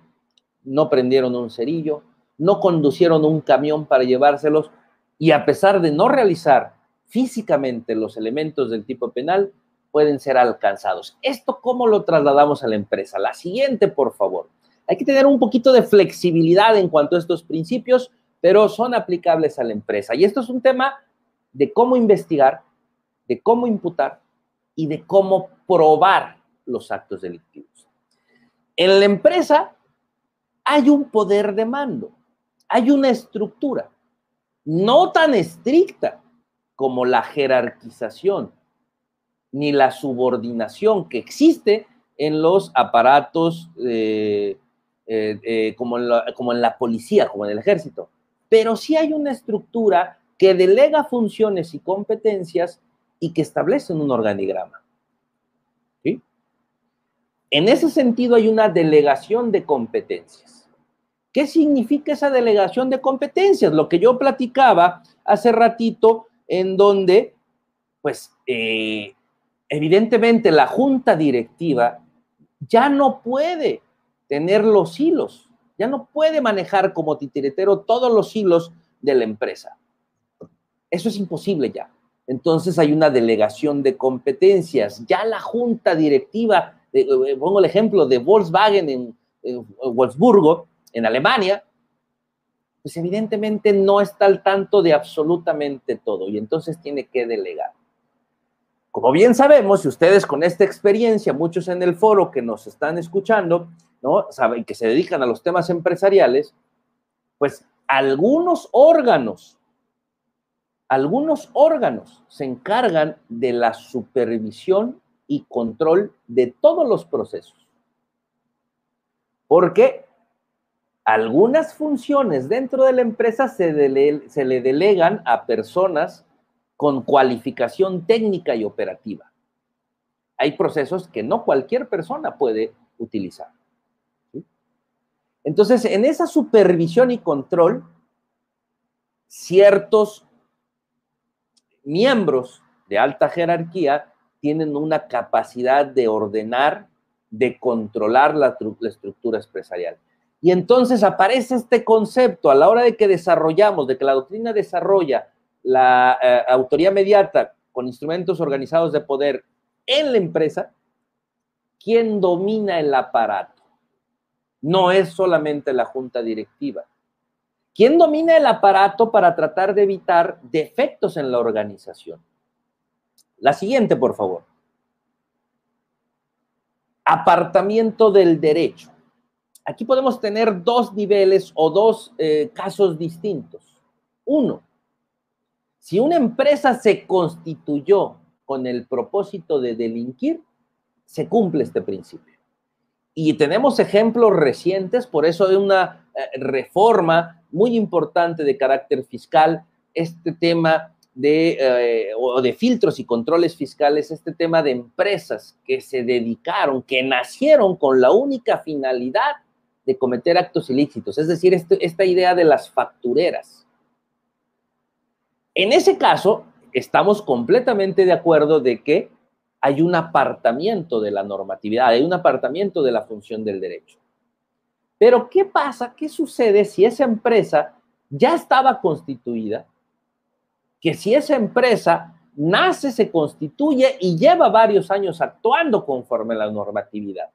no prendieron un cerillo, no conducieron un camión para llevárselos y a pesar de no realizar físicamente los elementos del tipo penal, pueden ser alcanzados. ¿Esto cómo lo trasladamos a la empresa? La siguiente, por favor. Hay que tener un poquito de flexibilidad en cuanto a estos principios, pero son aplicables a la empresa. Y esto es un tema de cómo investigar, de cómo imputar y de cómo probar los actos delictivos. En la empresa hay un poder de mando, hay una estructura, no tan estricta como la jerarquización ni la subordinación que existe en los aparatos eh, eh, eh, como, en la, policía, como en el ejército. Pero sí hay una estructura que delega funciones y competencias y que establece un organigrama. En ese sentido hay una delegación de competencias. ¿Qué significa esa delegación de competencias? Lo que yo platicaba hace ratito, en donde, pues, evidentemente la junta directiva ya no puede tener los hilos, ya no puede manejar como titiretero todos los hilos de la empresa. Eso es imposible ya. Entonces hay una delegación de competencias. Ya la junta directiva pongo el ejemplo de Volkswagen en, en Wolfsburgo, en Alemania, pues evidentemente no está al tanto de absolutamente todo y entonces tiene que delegar. Como bien sabemos, y ustedes con esta experiencia, muchos en el foro que nos están escuchando, ¿no? Saben que se dedican a los temas empresariales, pues algunos órganos, algunos órganos se encargan de la supervisión y control de todos los procesos. Porque algunas funciones dentro de la empresa se, se le delegan a personas con cualificación técnica y operativa. Hay procesos que no cualquier persona puede utilizar. Entonces, en esa supervisión y control, ciertos miembros de alta jerarquía tienen una capacidad de ordenar, de controlar la, estructura empresarial. Y entonces aparece este concepto a la hora de que desarrollamos, de que la doctrina desarrolla la eh, autoría mediata con instrumentos organizados de poder en la empresa, ¿quién domina el aparato? No es solamente la junta directiva. ¿Quién domina el aparato para tratar de evitar defectos en la organización? La siguiente, por favor. Apartamiento del derecho. Aquí podemos tener dos niveles o dos eh, casos distintos. Uno, si una empresa se constituyó con el propósito de delinquir, se cumple este principio. Y tenemos ejemplos recientes, por eso de una eh, reforma muy importante de carácter fiscal, este tema de, eh, o de filtros y controles fiscales, este tema de empresas que se dedicaron, que nacieron con la única finalidad de cometer actos ilícitos, es decir, este, esta idea de las factureras en ese caso, estamos completamente de acuerdo de que hay un apartamiento de la normatividad, hay un apartamiento de la función del derecho. Pero, ¿qué pasa? ¿Qué sucede si esa empresa ya estaba constituida? Que si esa empresa nace, se constituye y lleva varios años actuando conforme a la normatividad.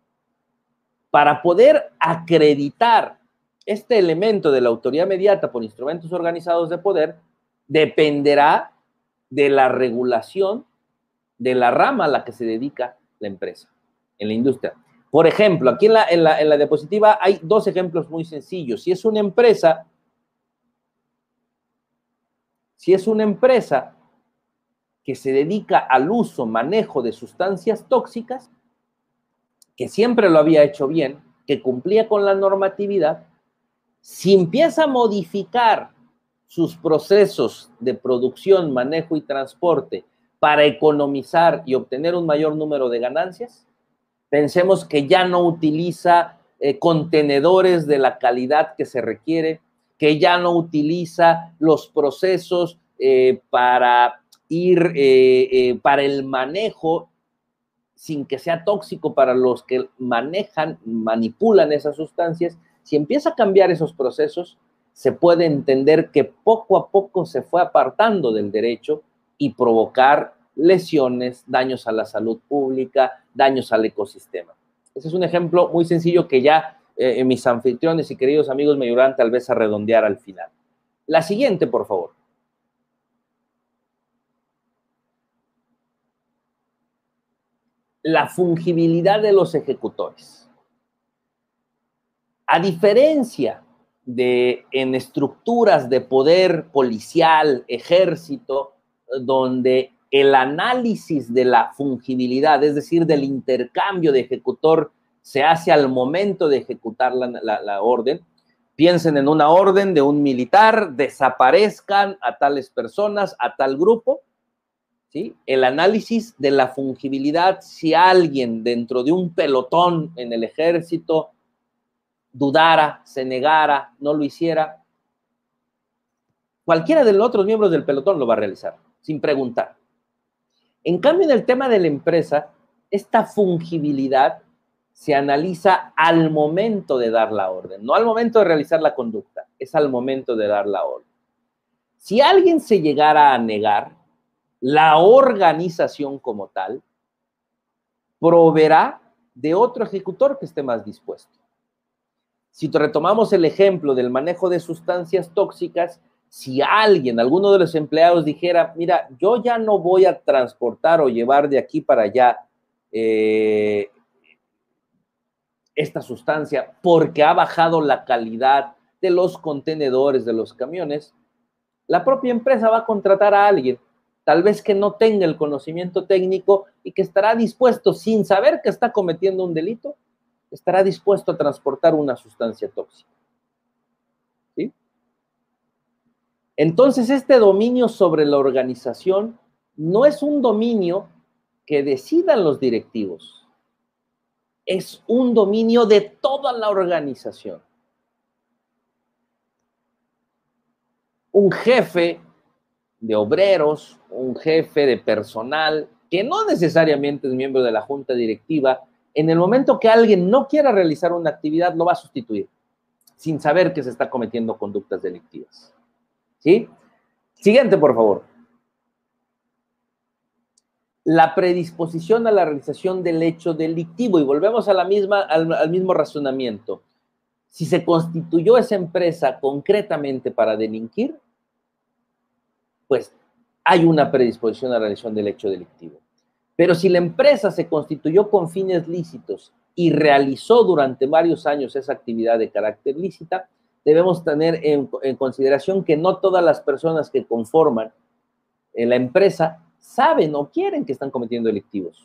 Para poder acreditar este elemento de la autoridad mediata por instrumentos organizados de poder, dependerá de la regulación de la rama a la que se dedica la empresa, en la industria. Por ejemplo, aquí en la, en la, diapositiva hay dos ejemplos muy sencillos. Si es una empresa, si es una empresa que se dedica al uso, manejo de sustancias tóxicas, que siempre lo había hecho bien, que cumplía con la normatividad, si empieza a modificar sus procesos de producción, manejo y transporte para economizar y obtener un mayor número de ganancias, pensemos que ya no utiliza eh, contenedores de la calidad que se requiere, que ya no utiliza los procesos eh, para ir, eh, para el manejo sin que sea tóxico para los que manejan, manipulan esas sustancias, si empieza a cambiar esos procesos, se puede entender que poco a poco se fue apartando del derecho y provocar lesiones, daños a la salud pública, daños al ecosistema. Ese es un ejemplo muy sencillo que ya eh, mis anfitriones y queridos amigos me ayudarán tal vez a redondear al final. La siguiente, por favor. La fungibilidad de los ejecutores. A diferencia de, en estructuras de poder policial, ejército, donde el análisis de la fungibilidad, es decir, del intercambio de ejecutor, se hace al momento de ejecutar la, orden. Piensen en una orden de un militar, desaparezcan a tales personas, a tal grupo. ¿sí? El análisis de la fungibilidad, si alguien dentro de un pelotón en el ejército dudara, se negara, no lo hiciera, cualquiera de los otros miembros del pelotón lo va a realizar, sin preguntar. En cambio, en el tema de la empresa, esta fungibilidad se analiza al momento de dar la orden, no al momento de realizar la conducta, es al momento de dar la orden. Si alguien se llegara a negar, la organización como tal proveerá de otro ejecutor que esté más dispuesto. Si retomamos el ejemplo del manejo de sustancias tóxicas, si alguien, alguno de los empleados dijera, mira, yo ya no voy a transportar o llevar de aquí para allá eh, esta sustancia porque ha bajado la calidad de los contenedores de los camiones, la propia empresa va a contratar a alguien, tal vez que no tenga el conocimiento técnico y que estará dispuesto, sin saber que está cometiendo un delito, estará dispuesto a transportar una sustancia tóxica. Entonces, este dominio sobre la organización no es un dominio que decidan los directivos, es un dominio de toda la organización. Un jefe de obreros, un jefe de personal, que no necesariamente es miembro de la junta directiva, en el momento que alguien no quiera realizar una actividad, lo va a sustituir, sin saber que se está cometiendo conductas delictivas. ¿Sí? Siguiente, por favor. La predisposición a la realización del hecho delictivo. Y volvemos a la misma, al, al mismo razonamiento. Si se constituyó esa empresa concretamente para delinquir, pues hay una predisposición a la realización del hecho delictivo. Pero si la empresa se constituyó con fines lícitos y realizó durante varios años esa actividad de carácter lícita, debemos tener en, consideración que no todas las personas que conforman eh, la empresa saben o quieren que están cometiendo delictivos.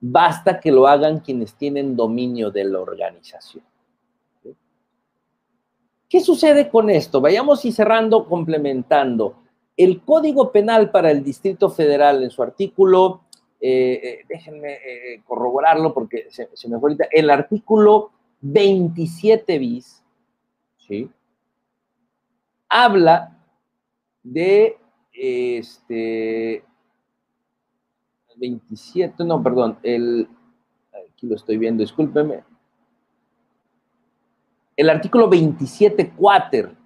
Basta que lo hagan quienes tienen dominio de la organización. ¿Qué sucede con esto? Vayamos y cerrando, complementando. El Código Penal para el Distrito Federal, en su artículo, eh, eh, déjenme eh, corroborarlo porque se, me fue ahorita, el artículo 27 bis, ¿sí? Habla de este 27, no, perdón, el aquí lo estoy viendo, discúlpeme. El artículo 27 cuater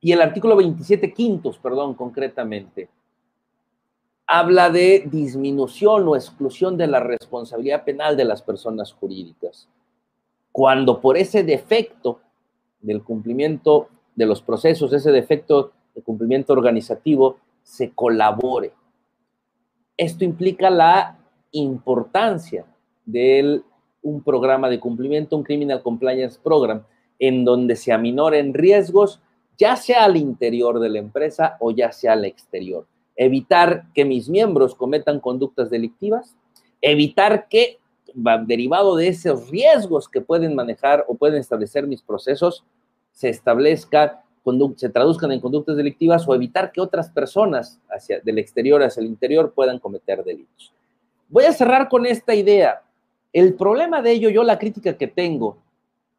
y el artículo 27 quintos, perdón, concretamente, habla de disminución o exclusión de la responsabilidad penal de las personas jurídicas. Cuando por ese defecto del cumplimiento de los procesos, ese defecto de cumplimiento organizativo, se colabore. Esto implica la importancia de un programa de cumplimiento, un Criminal Compliance Program, en donde se aminoren riesgos ya sea al interior de la empresa o ya sea al exterior. Evitar que mis miembros cometan conductas delictivas, evitar que, derivado de esos riesgos que pueden manejar o pueden establecer mis procesos, se establezca, se traduzcan en conductas delictivas o evitar que otras personas hacia, del exterior hacia el interior puedan cometer delitos. Voy a cerrar con esta idea. El problema de ello, yo la crítica que tengo,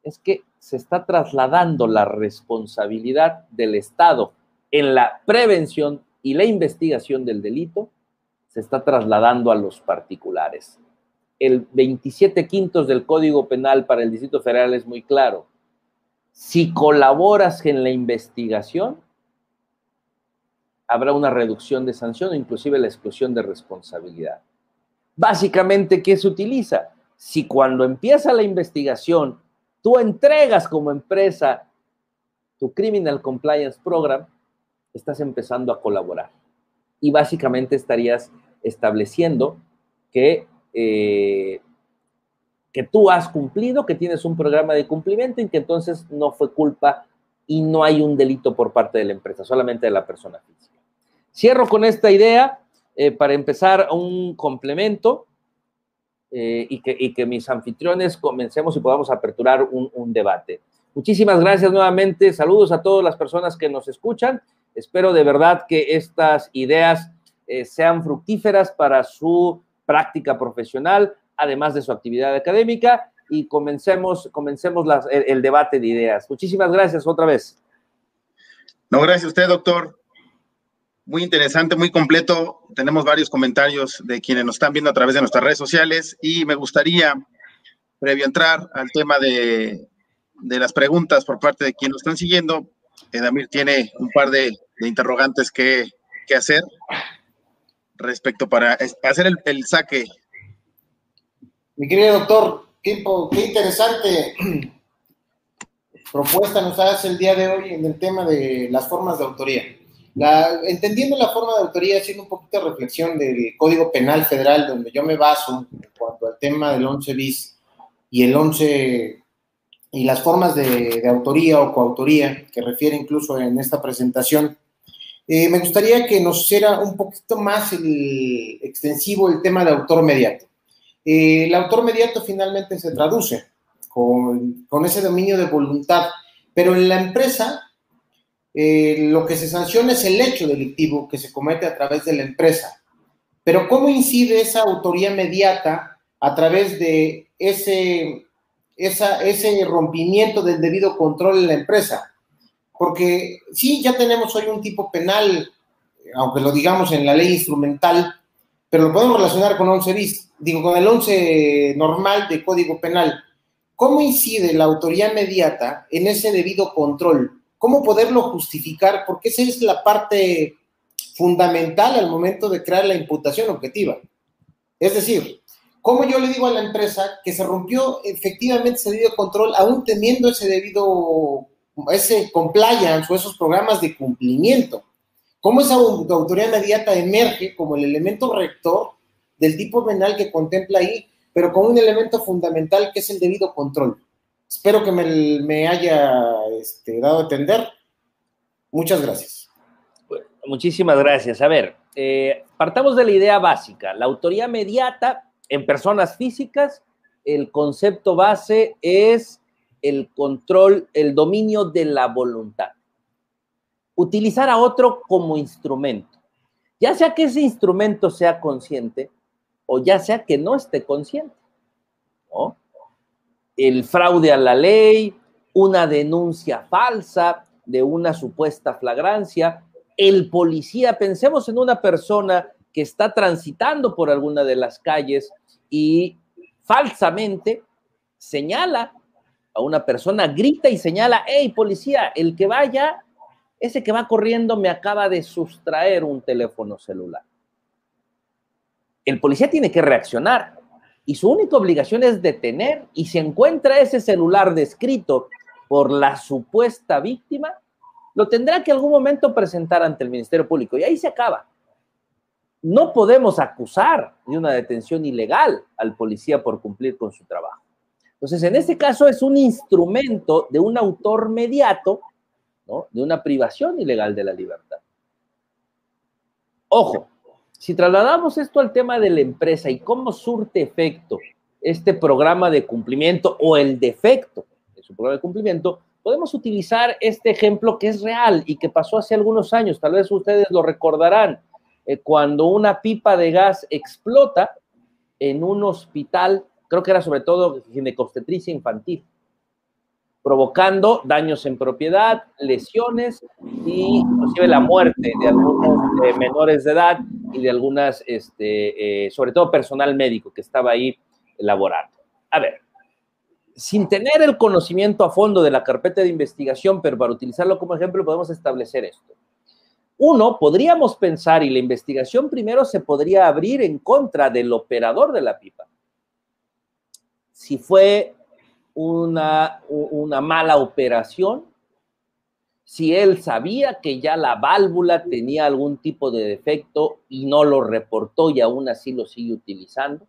es que se está trasladando la responsabilidad del Estado en la prevención y la investigación del delito, se está trasladando a los particulares. El 27 quintos del Código Penal para el Distrito Federal es muy claro. Si colaboras en la investigación, habrá una reducción de sanción o inclusive la exclusión de responsabilidad. Básicamente, ¿qué se utiliza? Si cuando empieza la investigación tú entregas como empresa tu Criminal Compliance Program, estás empezando a colaborar. Y básicamente estarías estableciendo que, eh, que tú has cumplido, que tienes un programa de cumplimiento y que entonces no fue culpa y no hay un delito por parte de la empresa, solamente de la persona física. Cierro con esta idea eh, para empezar un complemento eh, y, que, mis anfitriones comencemos y podamos aperturar un, debate. Muchísimas gracias nuevamente. Saludos a todas las personas que nos escuchan. Espero de verdad que estas ideas eh, sean fructíferas para su práctica profesional, además de su actividad académica, y comencemos, comencemos el, debate de ideas. Muchísimas gracias otra vez. No, gracias a usted, doctor muy interesante, muy completo. Tenemos varios comentarios de quienes nos están viendo a través de nuestras redes sociales y me gustaría, previo entrar al tema de, las preguntas por parte de quienes nos están siguiendo, Edamir tiene un par de, interrogantes que, hacer respecto para hacer el, saque Mi querido doctor, qué, qué interesante propuesta nos hace el día de hoy en el tema de las formas de autoría. Entendiendo la forma de autoría, haciendo un poquito de reflexión del Código Penal Federal, donde yo me baso en cuanto al tema del 11 bis y el 11 y las formas de, de autoría o coautoría, que refiere incluso en esta presentación, eh, me gustaría que nos hiciera un poquito más el, extensivo el tema de autor mediato. Eh, el autor mediato finalmente se traduce con, con ese dominio de voluntad, pero en la empresa eh, lo que se sanciona es el hecho delictivo que se comete a través de la empresa. Pero ¿cómo incide esa autoría mediata a través de ese, ese rompimiento del debido control en la empresa? Porque sí, ya tenemos hoy un tipo penal, aunque lo digamos en la ley instrumental, pero lo podemos relacionar con 11 bis, digo, con el 11 normal de Código Penal. ¿Cómo incide la autoría mediata en ese debido control? cómo poderlo justificar, porque esa es la parte fundamental al momento de crear la imputación objetiva. Es decir, ¿cómo yo le digo a la empresa que se rompió efectivamente ese debido control, aún teniendo ese debido, ese compliance o esos programas de cumplimiento? ¿Cómo esa autoridad inmediata emerge como el elemento rector del tipo penal que contempla ahí, pero con un elemento fundamental que es el debido control? Espero que me, haya este, dado a entender. Muchas gracias. muchísimas gracias. A ver, eh, partamos de la idea básica. La autoría mediata en personas físicas, el concepto base es el control, el dominio de la voluntad. Utilizar a otro como instrumento, ya sea que ese instrumento sea consciente o ya sea que no esté consciente. el fraude a la ley, una denuncia falsa de una supuesta flagrancia, el policía, pensemos en una persona que está transitando por alguna de las calles y falsamente señala a una persona, grita y señala, hey policía, el que vaya, ese que va corriendo me acaba de sustraer un teléfono celular. El policía tiene que reaccionar, y su única obligación es detener y si encuentra ese celular descrito por la supuesta víctima, lo tendrá que algún momento presentar ante el Ministerio Público y ahí se acaba. No podemos acusar de una detención ilegal al policía por cumplir con su trabajo. Entonces, en este caso es un instrumento de un autor mediato, ¿no? de una privación ilegal de la libertad. Ojo, si trasladamos esto al tema de la empresa y cómo surte efecto este programa de cumplimiento o el defecto de su programa de cumplimiento, podemos utilizar este ejemplo que es real y que pasó hace algunos años, tal vez ustedes lo recordarán, eh, cuando una pipa de gas explota en un hospital, creo que era sobre todo ginecobstetricia infantil provocando daños en propiedad, lesiones y inclusive la muerte de algunos eh, menores de edad y de algunas, este, eh, sobre todo personal médico que estaba ahí laborando. A ver, sin tener el conocimiento a fondo de la carpeta de investigación, pero para utilizarlo como ejemplo, podemos establecer esto. Uno, podríamos pensar, y la investigación primero se podría abrir en contra del operador de la pipa. Si fue una, una mala operación, si él sabía que ya la válvula tenía algún tipo de defecto y no lo reportó y aún así lo sigue utilizando.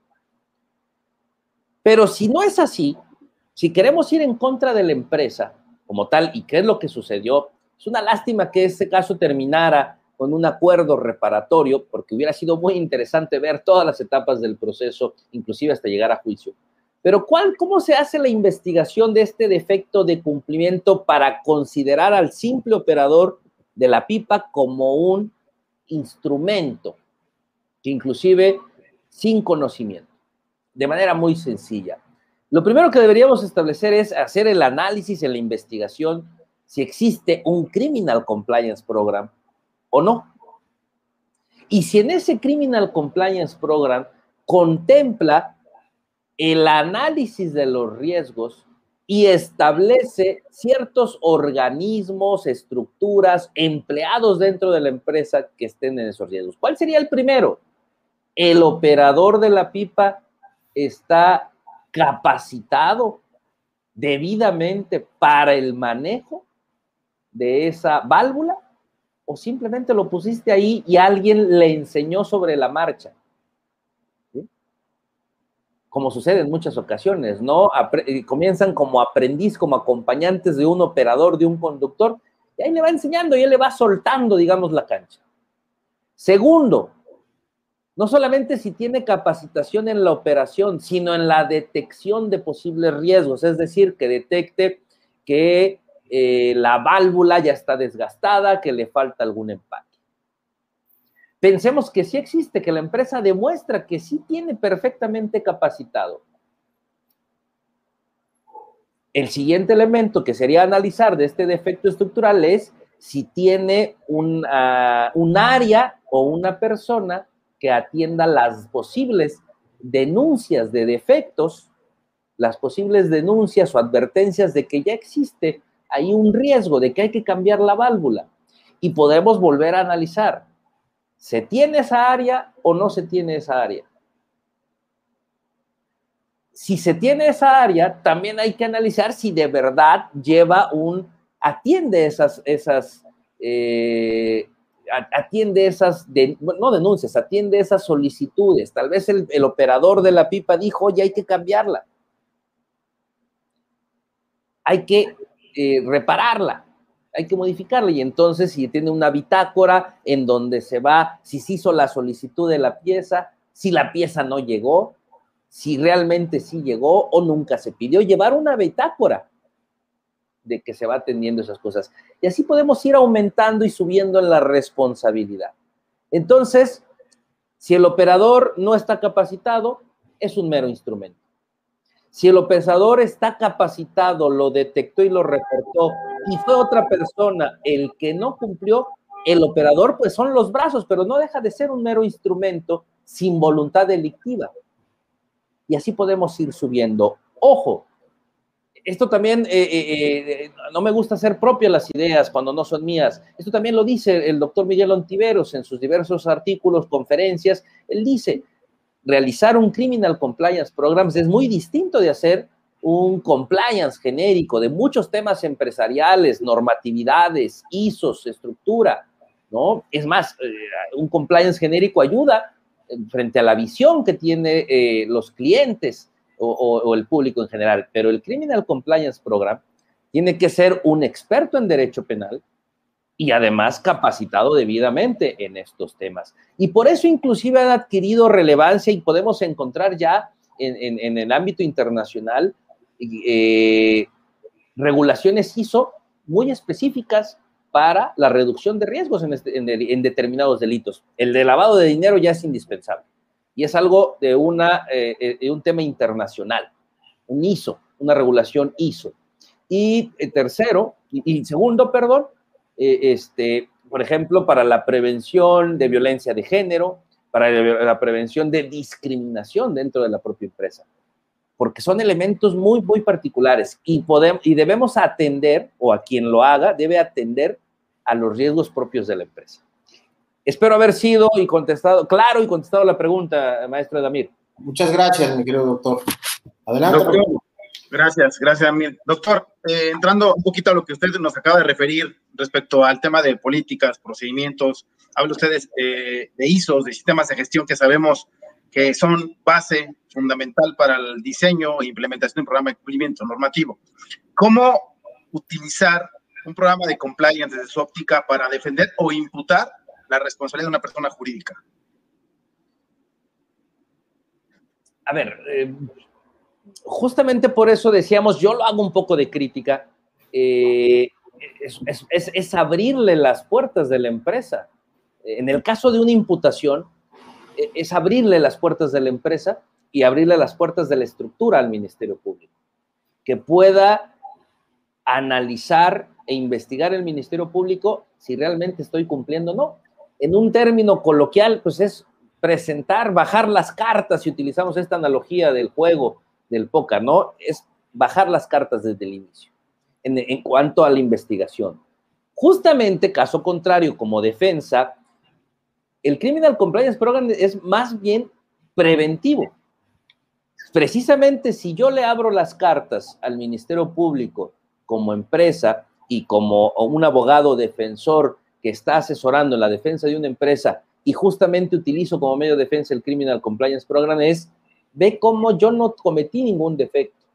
Pero si no es así, si queremos ir en contra de la empresa como tal, y qué es lo que sucedió, es una lástima que este caso terminara con un acuerdo reparatorio, porque hubiera sido muy interesante ver todas las etapas del proceso, inclusive hasta llegar a juicio. Pero ¿cuál, ¿cómo se hace la investigación de este defecto de cumplimiento para considerar al simple operador de la pipa como un instrumento, inclusive sin conocimiento? De manera muy sencilla. Lo primero que deberíamos establecer es hacer el análisis en la investigación si existe un Criminal Compliance Program o no. Y si en ese Criminal Compliance Program contempla el análisis de los riesgos y establece ciertos organismos, estructuras, empleados dentro de la empresa que estén en esos riesgos. ¿Cuál sería el primero? El operador de la pipa está capacitado debidamente para el manejo de esa válvula o simplemente lo pusiste ahí y alguien le enseñó sobre la marcha. Como sucede en muchas ocasiones, ¿no? comienzan como aprendiz, como acompañantes de un operador, de un conductor, y ahí le va enseñando y él le va soltando, digamos, la cancha. Segundo, no solamente si tiene capacitación en la operación, sino en la detección de posibles riesgos, es decir, que detecte que eh, la válvula ya está desgastada, que le falta algún empaque. Pensemos que sí existe, que la empresa demuestra que sí tiene perfectamente capacitado. El siguiente elemento que sería analizar de este defecto estructural es si tiene un, ah, un área o una persona que atienda las posibles denuncias de defectos, las posibles denuncias o advertencias de que ya existe hay un riesgo de que hay que cambiar la válvula y podemos volver a analizar, ¿se tiene esa área o no se tiene esa área? Si se tiene esa área, también hay que analizar si de verdad lleva un, atiende esas, esas, eh, atiende esas, no denuncias, atiende esas solicitudes. Tal vez el, el operador de la pipa dijo, oye, hay que cambiarla. Hay que eh, repararla, hay que modificarla. Y entonces, si tiene una bitácora en donde se va, si se hizo la solicitud de la pieza, si la pieza no llegó, si realmente sí llegó o nunca se pidió, llevar una bitácora de que se va atendiendo esas cosas. Y así podemos ir aumentando y subiendo en la responsabilidad. Entonces, si el operador no está capacitado, es un mero instrumento. Si el operador está capacitado, lo detectó y lo reportó, y fue otra persona el que no cumplió, el operador pues son los brazos, pero no deja de ser un mero instrumento sin voluntad delictiva. Y así podemos ir subiendo. Ojo, esto también, eh, eh, eh, no me gusta hacer propias las ideas cuando no son mías. Esto también lo dice el doctor Miguel Ontiveros en sus diversos artículos, conferencias. Él dice, realizar un Criminal Compliance Programs es muy distinto de hacer un compliance genérico de muchos temas empresariales, normatividades, ISOs, estructura, ¿no? Es más, eh, un compliance genérico ayuda eh, frente a la visión que tiene eh, los clientes o, el público en general, pero el Criminal Compliance Program tiene que ser un experto en derecho penal, y además capacitado debidamente en estos temas. Y por eso inclusive han adquirido relevancia y podemos encontrar ya en, el ámbito internacional eh, regulaciones ISO muy específicas para la reducción de riesgos este, en, determinados delitos. El de lavado de dinero ya es indispensable y es algo de, una, eh, eh, de un tema internacional, un ISO, una regulación ISO. Y tercero, y segundo, perdón, eh, este, por ejemplo, para la prevención de violencia de género, para la prevención de discriminación dentro de la propia empresa, porque son elementos muy, muy particulares y, podemos, y debemos atender, o a quien lo haga, debe atender a los riesgos propios de la empresa. Espero haber sido y contestado, claro y contestado la pregunta, maestro Damir. Muchas gracias, mi querido doctor. Adelante. Gracias, gracias, Amir. Doctor, eh, entrando un poquito a lo que usted nos acaba de referir respecto al tema de políticas, procedimientos, habla ustedes eh, de ISOs, de sistemas de gestión que sabemos que son base fundamental para el diseño e implementación de un programa de cumplimiento normativo. ¿Cómo utilizar un programa de compliance desde su óptica para defender o imputar la responsabilidad de una persona jurídica? A ver, eh, justamente por eso decíamos, yo lo hago un poco de crítica, eh, es, abrirle las puertas de la empresa. En el caso de una imputación, e, es abrirle las puertas de la empresa y abrirle las puertas de la estructura al Ministerio Público, que pueda analizar e investigar el Ministerio Público si realmente estoy cumpliendo o no. En un término coloquial, pues es presentar, bajar las cartas, si utilizamos esta analogía del juego, del póker, ¿no? Es bajar las cartas desde el inicio en, cuanto a la investigación. Justamente, caso contrario, como defensa, el Criminal Compliance Program es más bien preventivo. precisamente si yo le abro las cartas al Ministerio Público como empresa y como un abogado defensor que está asesorando en la defensa de una empresa y justamente utilizo como medio de defensa el Criminal Compliance Program es, ve cómo yo no cometí ningún defecto,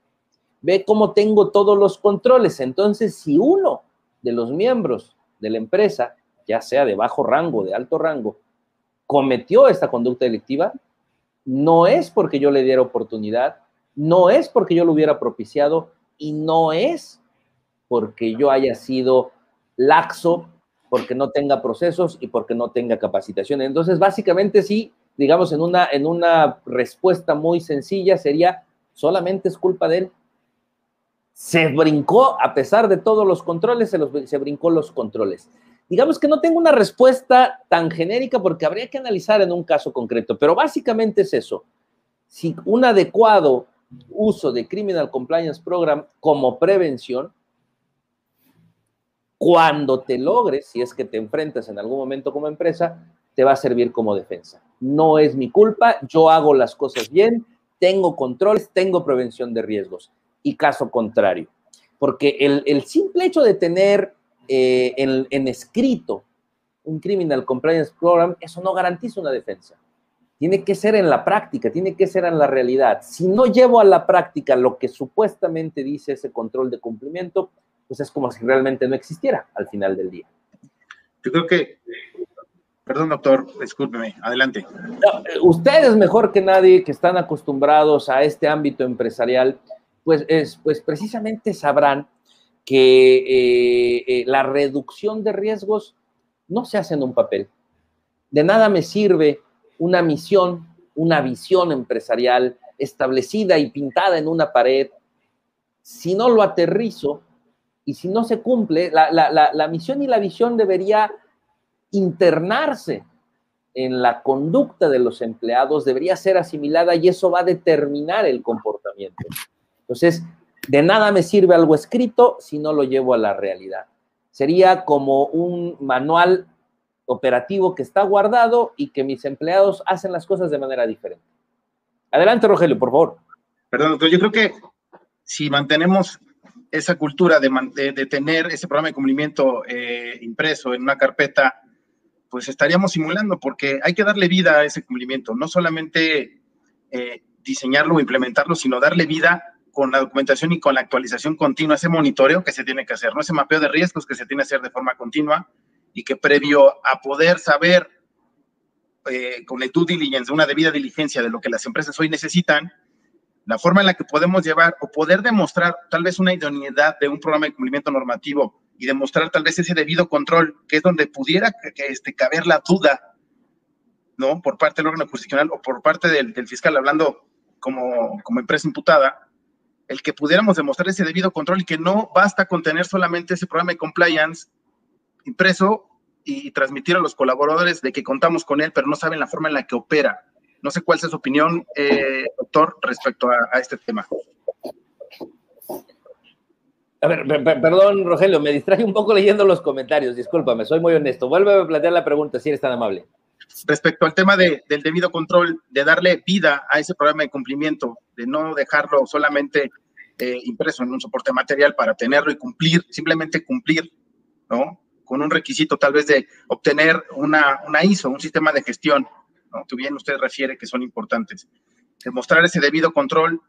ve cómo tengo todos los controles. Entonces, si uno de los miembros de la empresa, ya sea de bajo rango, de alto rango, cometió esta conducta delictiva, no es porque yo le diera oportunidad, no es porque yo lo hubiera propiciado y no es porque yo haya sido laxo, porque no tenga procesos y porque no tenga capacitación. Entonces, básicamente sí, digamos, en una, en una respuesta muy sencilla sería, solamente es culpa de él. Se brincó, a pesar de todos los controles, se, los, se brincó los controles. Digamos que no tengo una respuesta tan genérica porque habría que analizar en un caso concreto, pero básicamente es eso. Si un adecuado uso de Criminal Compliance Program como prevención, cuando te logres, si es que te enfrentas en algún momento como empresa, te va a servir como defensa. No es mi culpa, yo hago las cosas bien, tengo controles, tengo prevención de riesgos. Y caso contrario, porque el, simple hecho de tener eh, en, en escrito un Criminal Compliance Program, eso no garantiza una defensa. Tiene que ser en la práctica, tiene que ser en la realidad. Si no llevo a la práctica lo que supuestamente dice ese control de cumplimiento, pues es como si realmente no existiera al final del día. Yo creo que, perdón doctor, discúlpeme, adelante. ustedes mejor que nadie que están acostumbrados a este ámbito empresarial, pues, es, pues precisamente sabrán que eh, eh, la reducción de riesgos no se hace en un papel. De nada me sirve una misión, una visión empresarial establecida y pintada en una pared si no lo aterrizo y si no se cumple, la, misión y la visión debería internarse en la conducta de los empleados, debería ser asimilada y eso va a determinar el comportamiento. Entonces, de nada me sirve algo escrito si no lo llevo a la realidad. Sería como un manual operativo que está guardado y que mis empleados hacen las cosas de manera diferente. Adelante, Rogelio, por favor. Perdón, yo creo que si mantenemos esa cultura de, de, tener ese programa de cumplimiento eh, impreso en una carpeta, pues estaríamos simulando, porque hay que darle vida a ese cumplimiento, no solamente eh, diseñarlo o implementarlo, sino darle vida con la documentación y con la actualización continua, ese monitoreo que se tiene que hacer, ¿no? ese mapeo de riesgos que se tiene que hacer de forma continua y que previo a poder saber eh, con el due diligence, una debida diligencia de lo que las empresas hoy necesitan, la forma en la que podemos llevar o poder demostrar tal vez una idoneidad de un programa de cumplimiento normativo y demostrar tal vez ese debido control, que es donde pudiera este, caber la duda, ¿no? Por parte del órgano jurisdiccional o por parte del, fiscal, hablando como, como empresa imputada, el que pudiéramos demostrar ese debido control y que no basta con tener solamente ese programa de compliance impreso y transmitir a los colaboradores de que contamos con él, pero no saben la forma en la que opera. No sé cuál es su opinión, eh, doctor, respecto a, este tema. A ver, perdón, Rogelio, me distraje un poco leyendo los comentarios, discúlpame, soy muy honesto. Vuelve a plantear la pregunta, si eres tan amable. Respecto al tema del debido control, de darle vida a ese programa de cumplimiento, de no dejarlo solamente eh, impreso en un soporte material para tenerlo y cumplir, simplemente cumplir, ¿no? Con un requisito tal vez de obtener una, una ISO, un sistema de gestión que bien usted refiere que son importantes. Demostrar ese debido control,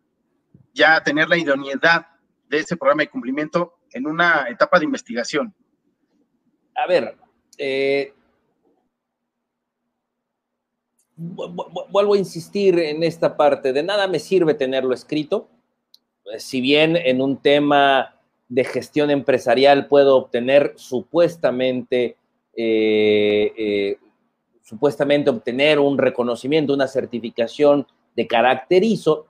ya tener la idoneidad de ese programa de cumplimiento en una etapa de investigación. A ver, eh, vuelvo a insistir en esta parte, de nada me sirve tenerlo escrito, pues, si bien en un tema de gestión empresarial puedo obtener supuestamente eh, eh, supuestamente obtener un reconocimiento, una certificación de carácter ISO,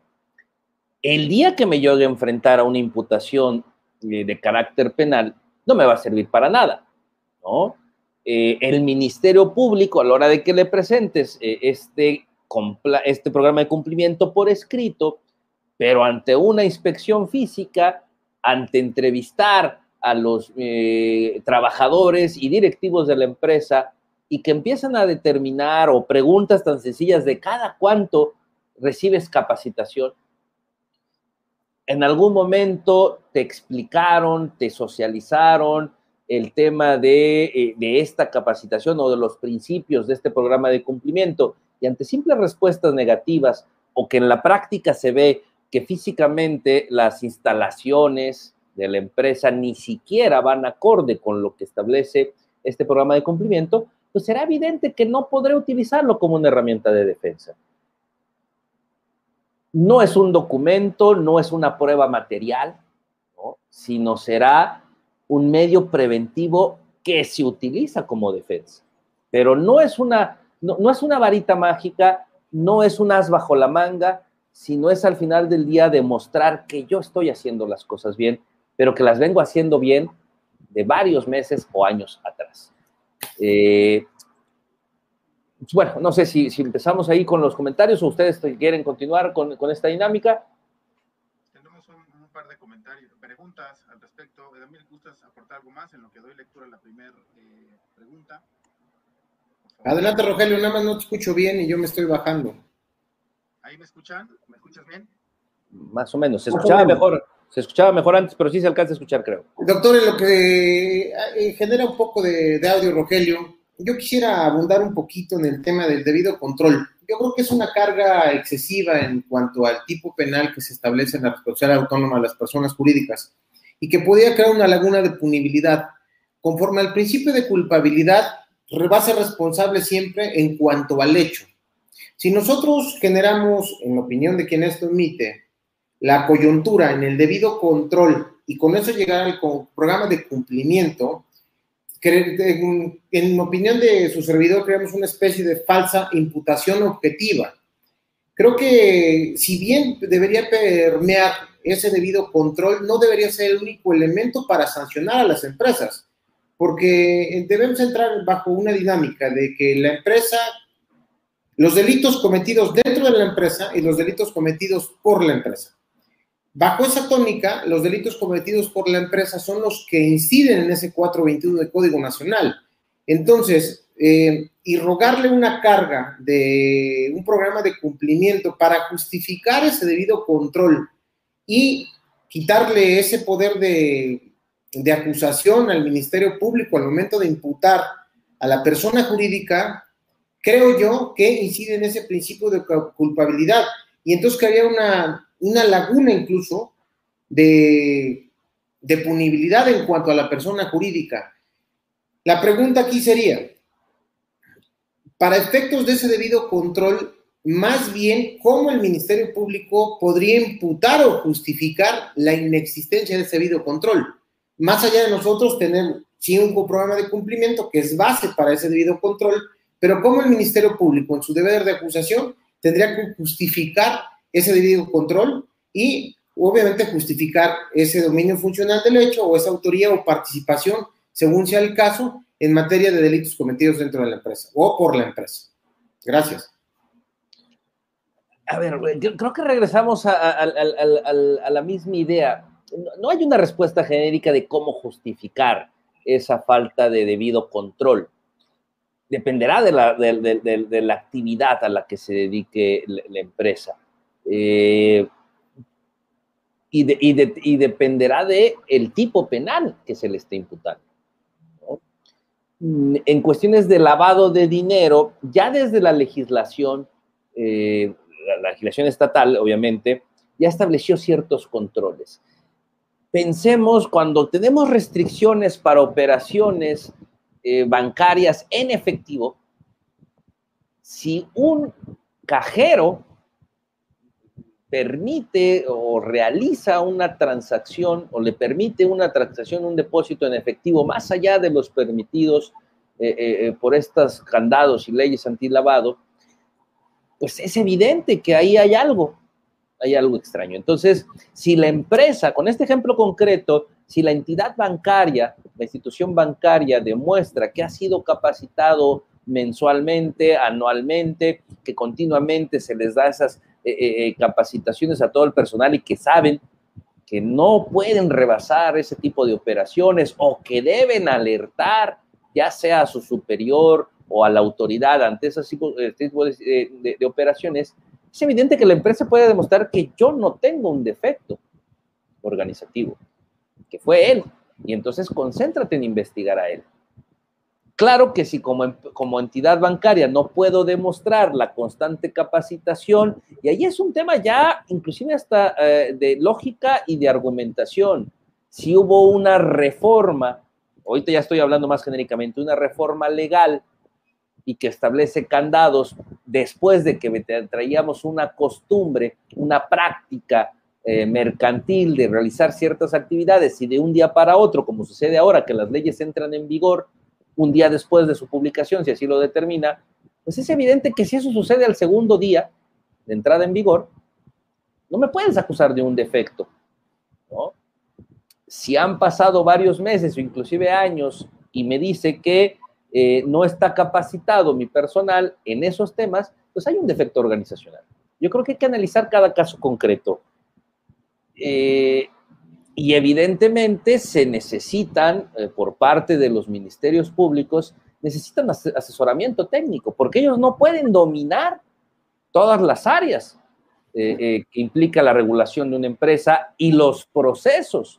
el día que me llegue a enfrentar a una imputación eh, de carácter penal, no me va a servir para nada, ¿no? Eh, el Ministerio Público, a la hora de que le presentes eh, este, este programa de cumplimiento por escrito, pero ante una inspección física, ante entrevistar a los trabajadores y directivos de la empresa, y que empiezan a determinar o preguntas tan sencillas de cada cuánto recibes capacitación, en algún momento te explicaron, te socializaron el tema de, eh, de, esta capacitación o de los principios de este programa de cumplimiento y ante simples respuestas negativas o que en la práctica se ve que físicamente las instalaciones de la empresa ni siquiera van acorde con lo que establece este programa de cumplimiento, pues será evidente que no podré utilizarlo como una herramienta de defensa. No es un documento, no es una prueba material, sino será un medio preventivo que se utiliza como defensa. Pero no es una, no, no es una varita mágica, no es un as bajo la manga, sino es al final del día demostrar que yo estoy haciendo las cosas bien, pero que las vengo haciendo bien de varios meses o años atrás. Eh, bueno, no sé si, si, empezamos ahí con los comentarios o ustedes quieren continuar con, con esta dinámica. Tenemos un, un, par de comentarios, preguntas al respecto. Edamil, ¿gustas aportar algo más en lo que doy lectura a la primera eh, pregunta? Adelante, Rogelio, nada más no te escucho bien y yo me estoy bajando. ¿Ahí me escuchan? ¿Me escuchas bien? Más o menos, se escuchaba mejor. Se escuchaba mejor antes, pero sí se alcanza a escuchar, creo. Doctor, en lo que eh, genera un poco de, de, audio, Rogelio, yo quisiera abundar un poquito en el tema del debido control. Yo creo que es una carga excesiva en cuanto al tipo penal que se establece en la responsabilidad autónoma de las personas jurídicas y que podría crear una laguna de punibilidad. Conforme al principio de culpabilidad, va responsable siempre en cuanto al hecho. Si nosotros generamos, en opinión de quien esto emite, la coyuntura en el debido control y con eso llegar al programa de cumplimiento, en, en opinión de su servidor, creamos una especie de falsa imputación objetiva. Creo que si bien debería permear ese debido control, no debería ser el único elemento para sancionar a las empresas, porque debemos entrar bajo una dinámica de que la empresa, los delitos cometidos dentro de la empresa y los delitos cometidos por la empresa. Bajo esa tónica, los delitos cometidos por la empresa son los que inciden en ese 421 del Código Nacional. Entonces, eh, y rogarle una carga de un programa de cumplimiento para justificar ese debido control y quitarle ese poder de, de acusación al Ministerio Público al momento de imputar a la persona jurídica, creo yo que incide en ese principio de culpabilidad. Y entonces que había una una laguna incluso de, de punibilidad en cuanto a la persona jurídica. La pregunta aquí sería, para efectos de ese debido control, más bien cómo el Ministerio Público podría imputar o justificar la inexistencia de ese debido control. Más allá de nosotros tener sí un programa de cumplimiento que es base para ese debido control, pero cómo el Ministerio Público en su deber de acusación tendría que justificar ese debido control y obviamente justificar ese dominio funcional del hecho o esa autoría o participación, según sea el caso, en materia de delitos cometidos dentro de la empresa o por la empresa. Gracias. A ver, creo que regresamos a, la misma idea. No hay una respuesta genérica de cómo justificar esa falta de debido control. Dependerá de la, de, de, de la actividad a la que se dedique la empresa. Eh, y, de, y, de, y, dependerá de el tipo penal que se le esté imputando. ¿no? En cuestiones de lavado de dinero, ya desde la legislación, eh, la legislación estatal, obviamente, ya estableció ciertos controles. Pensemos cuando tenemos restricciones para operaciones eh, bancarias en efectivo, si un cajero permite o realiza una transacción o le permite una transacción, un depósito en efectivo más allá de los permitidos eh, eh, por estos candados y leyes antilavado, pues es evidente que ahí hay algo, hay algo extraño. Entonces, si la empresa, con este ejemplo concreto, si la entidad bancaria, la institución bancaria demuestra que ha sido capacitado mensualmente, anualmente, que continuamente se les da esas eh, eh, eh, capacitaciones a todo el personal y que saben que no pueden rebasar ese tipo de operaciones o que deben alertar ya sea a su superior o a la autoridad ante ese tipo de, de, operaciones, es evidente que la empresa puede demostrar que yo no tengo un defecto. organizativo, que fue él. Y entonces concéntrate en investigar a él. Claro que si como, como entidad bancaria no puedo demostrar la constante capacitación, y ahí es un tema ya inclusive hasta eh, de lógica y de argumentación. Si hubo una reforma, ahorita ya estoy hablando más genéricamente, una reforma legal y que establece candados después de que traíamos una costumbre, una práctica eh, mercantil de realizar ciertas actividades y de un día para otro, como sucede ahora que las leyes entran en vigor un día después de su publicación, si así lo determina, pues es evidente que si eso sucede al segundo día de entrada en vigor, no me puedes acusar de un defecto. Si han pasado varios meses o inclusive años y me dice que eh, no está capacitado mi personal en esos temas, pues hay un defecto organizacional. Yo creo que hay que analizar cada caso concreto. Eh, y evidentemente se necesitan, eh, por parte de los ministerios públicos, necesitan asesoramiento técnico, porque ellos no pueden dominar todas las áreas que implica la regulación de una empresa y los procesos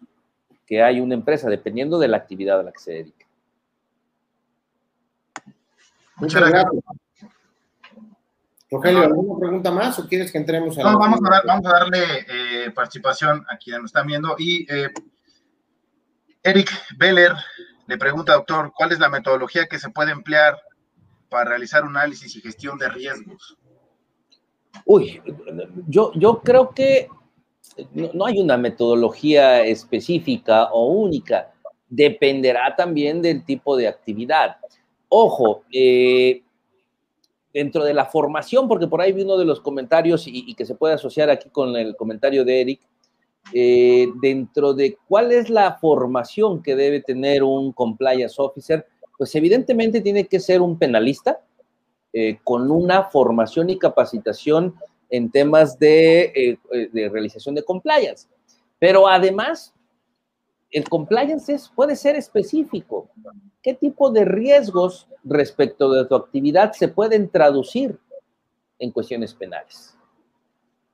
que hay una empresa, dependiendo de la actividad a la que se dedique. Muchas gracias. Rogelio, ¿alguna pregunta más o quieres que entremos a... No, vamos, a vamos a darle eh, participación a quienes nos están viendo. Y eh, Eric Beller le pregunta, doctor, ¿cuál es la metodología que se puede emplear para realizar un análisis y gestión de riesgos? Uy, yo, yo creo que no hay una metodología específica o única. Dependerá también del tipo de actividad. Ojo, eh, dentro de la formación, porque por ahí vi uno de los comentarios y, que se puede asociar aquí con el comentario de Eric, eh, dentro de cuál es la formación que debe tener un compliance officer, pues evidentemente tiene que ser un penalista eh, con una formación y capacitación en temas de, de realización de compliance. Pero además, el compliance puede ser específico. ¿Qué tipo de riesgos respecto de tu actividad se pueden traducir en cuestiones penales?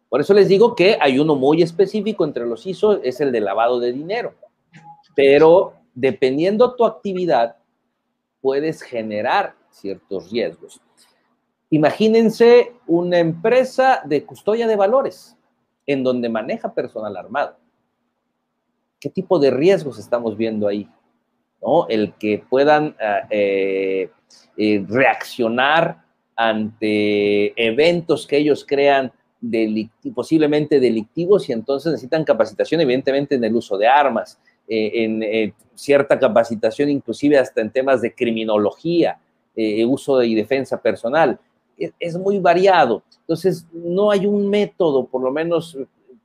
Por eso les digo que hay uno muy específico entre los ISO, es el de lavado de dinero. Pero dependiendo tu actividad, puedes generar ciertos riesgos. Imagínense una empresa de custodia de valores en donde maneja personal armado ¿Qué tipo de riesgos estamos viendo ahí? ¿No? El que puedan ah, eh, eh, reaccionar ante eventos que ellos crean posiblemente delictivos y entonces necesitan capacitación evidentemente en el uso de armas, eh, en cierta capacitación inclusive hasta en temas de criminología, uso y defensa personal. Es, es muy variado. Entonces, no hay un método, por lo menos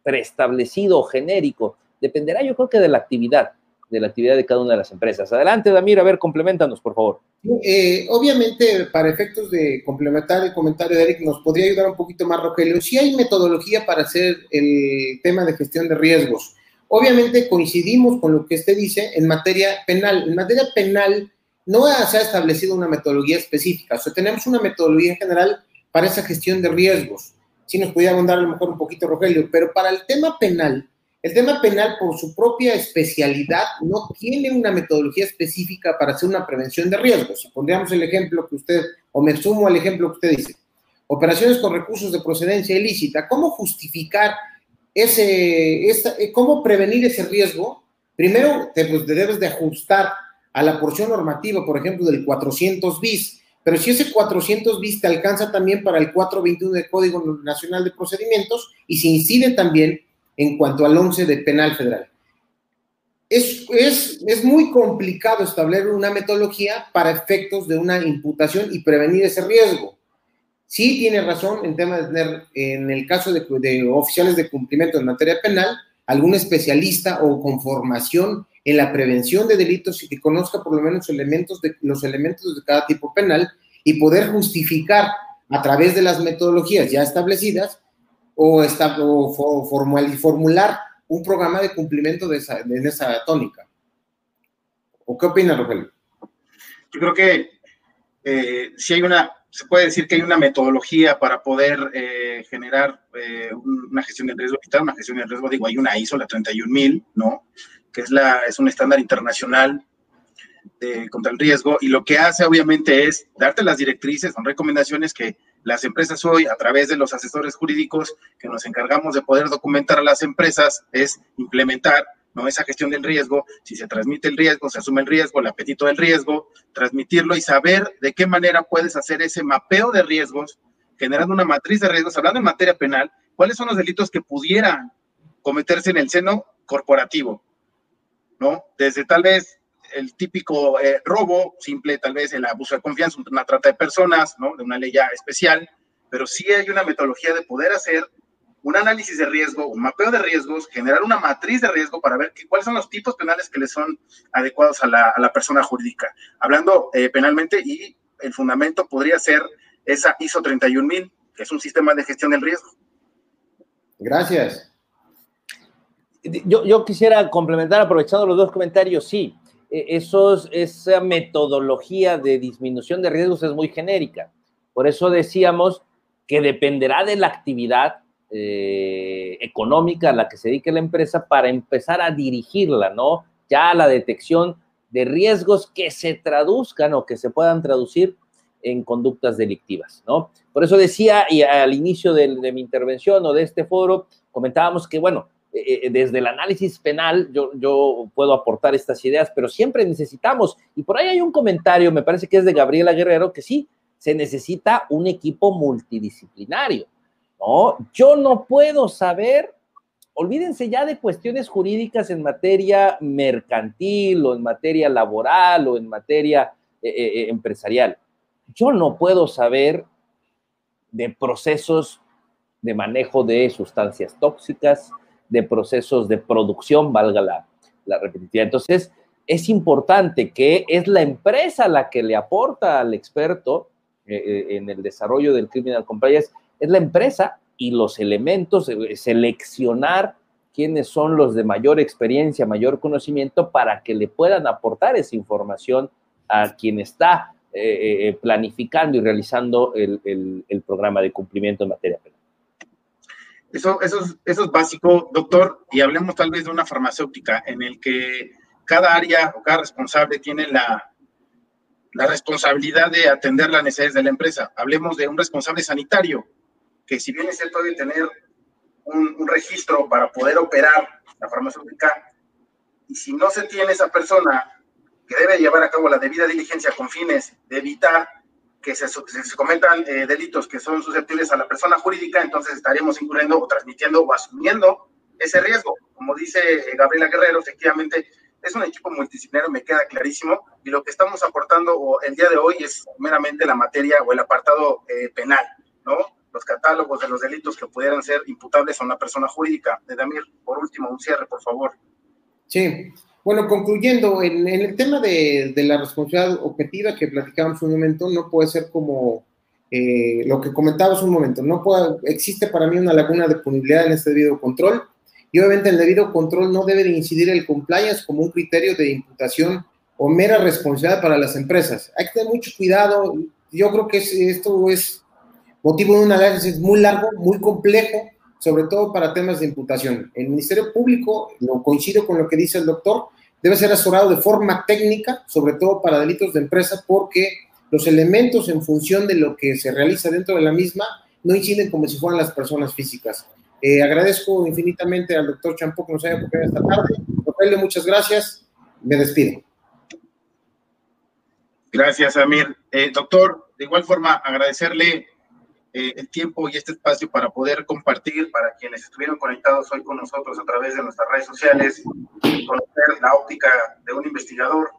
preestablecido o genérico, dependerá yo creo que de la actividad, de la actividad de cada una de las empresas. Adelante, Damir, a ver, compleméntanos, por favor. Eh, obviamente, para efectos de complementar el comentario de Eric, nos podría ayudar un poquito más, Rogelio. Si hay metodología para hacer el tema de gestión de riesgos. Obviamente coincidimos con lo que usted dice en materia penal. En materia penal no se ha establecido una metodología específica, o sea, tenemos una metodología general para esa gestión de riesgos. Si nos podía abundar a lo mejor un poquito, Rogelio, pero para el tema penal, el tema penal, por su propia especialidad, no tiene una metodología específica para hacer una prevención de riesgos. Si pondríamos el ejemplo que usted, o me sumo al ejemplo que usted dice, operaciones con recursos de procedencia ilícita, ¿cómo justificar ese, eh, cómo prevenir ese riesgo? Primero, pues, te debes de ajustar a la porción normativa, por ejemplo, del 400 bis, pero si ese 400 bis te alcanza también para el 421 del Código Nacional de Procedimientos y se incide también en cuanto al 11 de penal federal. Es, es, muy complicado establecer una metodología para efectos de una imputación y prevenir ese riesgo. Sí tiene razón en tema de tener, en el caso de, de oficiales de cumplimiento en materia penal, algún especialista o con formación en la prevención de delitos y que conozca por lo menos elementos de, los elementos de cada tipo penal y poder justificar a través de las metodologías ya establecidas o, está, o formular un programa de cumplimiento de esa, de esa tónica. ¿O qué opina, Rogelio? Yo creo que eh, si hay una se puede decir que hay una metodología para poder eh, generar eh, una gestión de riesgo vital, una gestión de riesgo, digo, hay una ISO, la 31000, ¿no? Que es, la, es un estándar internacional de, contra el riesgo y lo que hace obviamente es darte las directrices, son recomendaciones que las empresas hoy, a través de los asesores jurídicos que nos encargamos de poder documentar a las empresas, es implementar ¿no? Esa gestión del riesgo, si se transmite el riesgo, se asume el riesgo, el apetito del riesgo, transmitirlo y saber de qué manera puedes hacer ese mapeo de riesgos, generando una matriz de riesgos, hablando en materia penal, cuáles son los delitos que pudieran cometerse en el seno corporativo, ¿no? Desde tal vez el típico eh, robo, simple, tal vez el abuso de confianza, una trata de personas, ¿no? De una ley ya especial, pero sí hay una metodología de poder hacer un análisis de riesgo, un mapeo de riesgos, generar una matriz de riesgo para ver cuáles son los tipos penales que le son adecuados a la, persona jurídica. Hablando eh, penalmente, y el fundamento podría ser esa ISO 31000, que es un sistema de gestión del riesgo. Gracias. Yo, yo quisiera complementar, aprovechando los dos comentarios, sí, esos, esa metodología de disminución de riesgos es muy genérica. Por eso decíamos que dependerá de la actividad eh, económica a la que se dedique la empresa para empezar a dirigirla, ¿no? Ya a la detección de riesgos que se traduzcan o que se puedan traducir en conductas delictivas, ¿no? Por eso decía, y al inicio de, mi intervención o de este foro, comentábamos que, bueno, eh, eh, desde el análisis penal yo, yo puedo aportar estas ideas, pero siempre necesitamos, y por ahí hay un comentario, me parece que es de Gabriela Guerrero, que sí, se necesita un equipo multidisciplinario. ¿no? Yo no puedo saber, olvídense ya de cuestiones jurídicas en materia mercantil o en materia laboral o en materia eh, empresarial. Yo no puedo saber de procesos de manejo de sustancias tóxicas, de procesos de producción, valga la, la repetitiva. Entonces, es importante que es la empresa la que le aporta al experto en el desarrollo del criminal compliance es la empresa y los elementos, eh, seleccionar quiénes son los de mayor experiencia, mayor conocimiento para que le puedan aportar esa información a quien está eh, eh, planificando y realizando el, programa de cumplimiento en materia penal. Eso, eso, es, eso es básico, doctor, y hablemos tal vez de una farmacéutica en el que cada área o cada responsable tiene la, la responsabilidad de atender las necesidades de la empresa. Hablemos de un responsable sanitario, que si bien es cierto de tener un, registro para poder operar la farmacéutica, y si no se tiene esa persona que debe llevar a cabo la debida diligencia con fines de evitar que se, se cometan eh, delitos que son susceptibles a la persona jurídica, entonces estaríamos incurriendo o transmitiendo o asumiendo ese riesgo. Como dice eh, Gabriela Guerrero, efectivamente es un equipo multidisciplinario, me queda clarísimo, y lo que estamos aportando el día de hoy es meramente la materia o el apartado eh, penal, ¿no? los catálogos de los delitos que pudieran ser imputables a una persona jurídica. De Damir, por último, un cierre, por favor. Sí, bueno, concluyendo, en, el tema de, la responsabilidad objetiva que platicábamos un momento, no puede ser como eh, lo que comentábamos un momento, no existe para mí una laguna de punibilidad en este debido control y obviamente el debido control no debe de incidir el compliance como un criterio de imputación o mera responsabilidad para las empresas. Hay que tener mucho cuidado, yo creo que esto es motivo de un análisis muy largo, muy complejo, sobre todo para temas de imputación. El Ministerio Público, lo coincido con lo que dice el doctor, debe ser asesorado de forma técnica, sobre todo para delitos de empresa, porque los elementos en función de lo que se realiza dentro de la misma no inciden como si fueran las personas físicas. Eh, agradezco infinitamente al doctor Champó que nos haya acompañado esta tarde. Doctor, muchas gracias. Me despido. Gracias, Amir. Eh, doctor, de igual forma, agradecerle eh, el tiempo y este espacio para poder compartir para quienes estuvieron conectados hoy con nosotros a través de nuestras redes sociales, conocer la óptica de un investigador,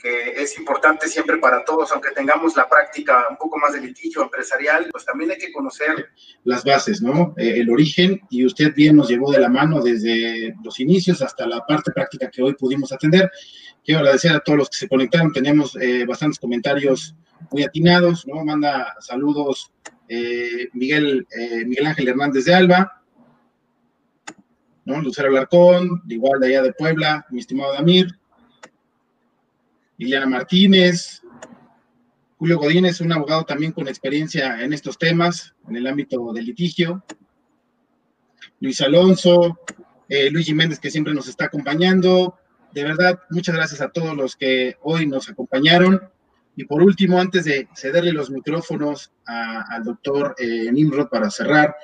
que es importante siempre para todos, aunque tengamos la práctica un poco más de litigio empresarial, pues también hay que conocer las bases, ¿no? Eh, el origen, y usted bien nos llevó de la mano desde los inicios hasta la parte práctica que hoy pudimos atender. Quiero agradecer a todos los que se conectaron, tenemos eh, bastantes comentarios muy atinados, ¿no? Manda saludos eh, Miguel, eh, Miguel Ángel Hernández de Alba, ¿no? Lucero Alarcón, igual de allá de Puebla, mi estimado Damir, Liliana Martínez, Julio Godínez, un abogado también con experiencia en estos temas, en el ámbito del litigio. Luis Alonso, eh, Luis Jiménez, que siempre nos está acompañando. De verdad, muchas gracias a todos los que hoy nos acompañaron. Y por último, antes de cederle los micrófonos al doctor eh, Nimrod para cerrar,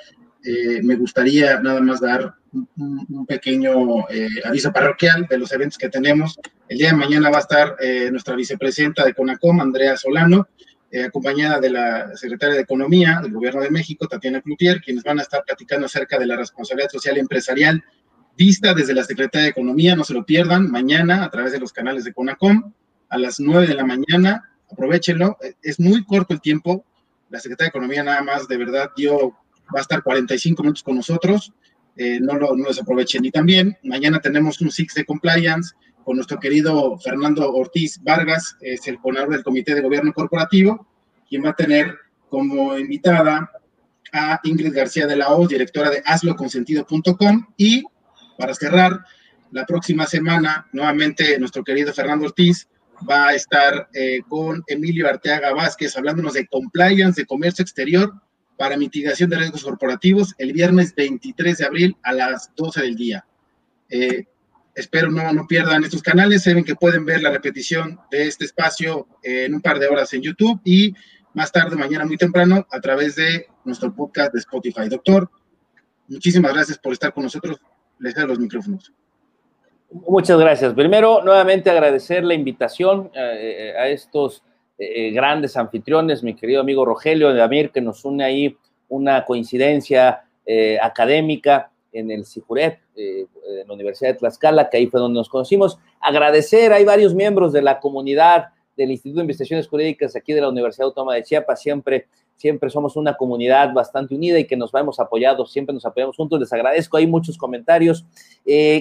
eh, me gustaría nada más dar un, pequeño eh, aviso parroquial de los eventos que tenemos. El día de mañana va a estar nuestra vicepresidenta de CONACOM, Andrea Solano, acompañada de la secretaria de Economía del Gobierno de México, Tatiana Cloutier, quienes van a estar platicando acerca de la responsabilidad social empresarial vista desde la Secretaría de Economía. No se lo pierdan mañana a través de los canales de CONACOM a las 9 de la mañana. Aprovechenlo. Es muy corto el tiempo. La Secretaría de Economía nada más de verdad dio va a estar 45 minutos con nosotros, eh, no lo no desaprovechen. Y también mañana tenemos un Six de Compliance con nuestro querido Fernando Ortiz Vargas, es el coordinador del Comité de Gobierno Corporativo, quien va a tener como invitada a Ingrid García de la O, directora de hazloconsentido.com. Y para cerrar, la próxima semana, nuevamente nuestro querido Fernando Ortiz va a estar eh, con Emilio Arteaga Vázquez hablándonos de compliance, de comercio exterior para mitigación de riesgos corporativos el viernes 23 de abril a las 12 del día. Eh, espero no, no pierdan estos canales, saben que pueden ver la repetición de este espacio en un par de horas en YouTube y más tarde, mañana muy temprano, a través de nuestro podcast de Spotify. Doctor, muchísimas gracias por estar con nosotros. Les doy los micrófonos. Muchas gracias. Primero, nuevamente agradecer la invitación eh, a estos eh, grandes anfitriones, mi querido amigo Rogelio de Amir, que nos une ahí una coincidencia eh, académica en el CIJUREP, eh, en la Universidad de Tlaxcala, que ahí fue donde nos conocimos. Agradecer, hay varios miembros de la comunidad del Instituto de Investigaciones Jurídicas aquí de la Universidad Autónoma de Chiapas, siempre, siempre somos una comunidad bastante unida y que nos hemos apoyado, siempre nos apoyamos juntos. Les agradezco, hay muchos comentarios.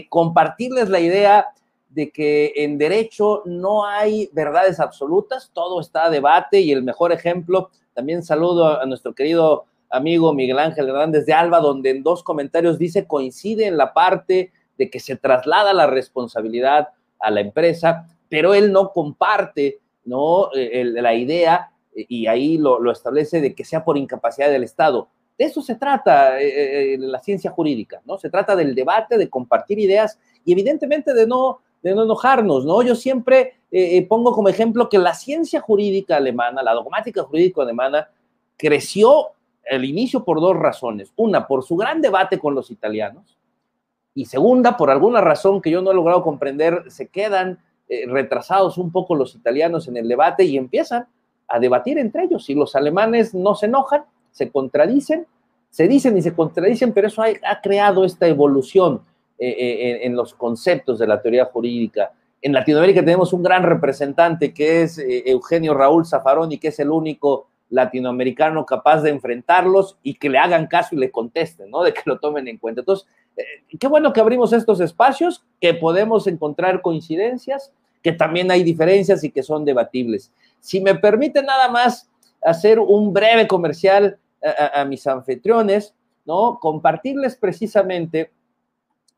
compartirles la idea de que en derecho no hay verdades absolutas, todo está a debate y el mejor ejemplo, también saludo a, nuestro querido amigo Miguel Ángel Hernández de Alba, donde en dos comentarios dice coincide en la parte de que se traslada la responsabilidad a la empresa, pero él no comparte ¿no? Eh, la idea y ahí lo, establece de que sea por incapacidad del Estado. De eso se trata eh, eh, la ciencia jurídica, ¿no? Se trata del debate, de compartir ideas y evidentemente de no de no enojarnos, ¿no? Yo siempre eh, eh, pongo como ejemplo que la ciencia jurídica alemana, la dogmática jurídica alemana, creció al inicio por dos razones. Una, por su gran debate con los italianos. Y segunda, por alguna razón que yo no he logrado comprender, se quedan eh, retrasados un poco los italianos en el debate y empiezan a debatir entre ellos. Y los alemanes no se enojan, se contradicen, se dicen y se contradicen, pero eso ha creado esta evolución eh, eh, en, los conceptos de la teoría jurídica. En Latinoamérica tenemos un gran representante que es eh, Eugenio Raúl Zaffaroni, que es el único latinoamericano capaz de enfrentarlos y que le hagan caso y le contesten, ¿no? De que lo tomen en cuenta. Entonces, qué bueno que abrimos estos espacios, que podemos encontrar coincidencias, que también hay diferencias y que son debatibles. Si me permite nada más hacer un breve comercial a, mis anfitriones, ¿no? Compartirles precisamente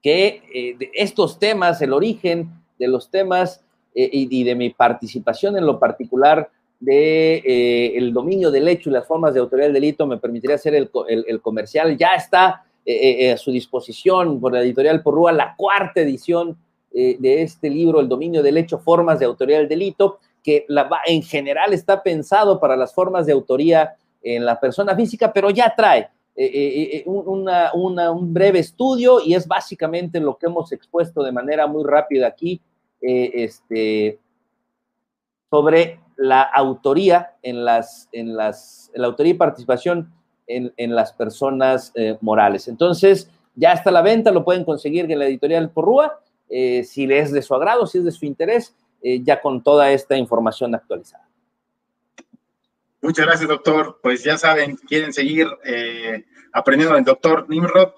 que eh, estos temas, el origen de los temas eh, y, de mi participación en lo particular de eh, el dominio del hecho y las formas de autoridad del delito me permitiría hacer el, comercial. Ya está a su disposición por la editorial Porrúa la cuarta edición de este libro, El dominio del hecho, formas de autoridad del delito, que la, en general está pensado para las formas de autoría en la persona física, pero ya trae eh, eh, eh, un breve estudio y es básicamente lo que hemos expuesto de manera muy rápida aquí este, sobre la autoría en las, en las, la autoría y participación en, las personas morales. Entonces, ya está a la venta, lo pueden conseguir en la editorial Porrúa, si es de su agrado, si es de su interés, ya con toda esta información actualizada. Muchas gracias, doctor. Pues ya saben, quieren seguir eh, aprendiendo del doctor Nimrod,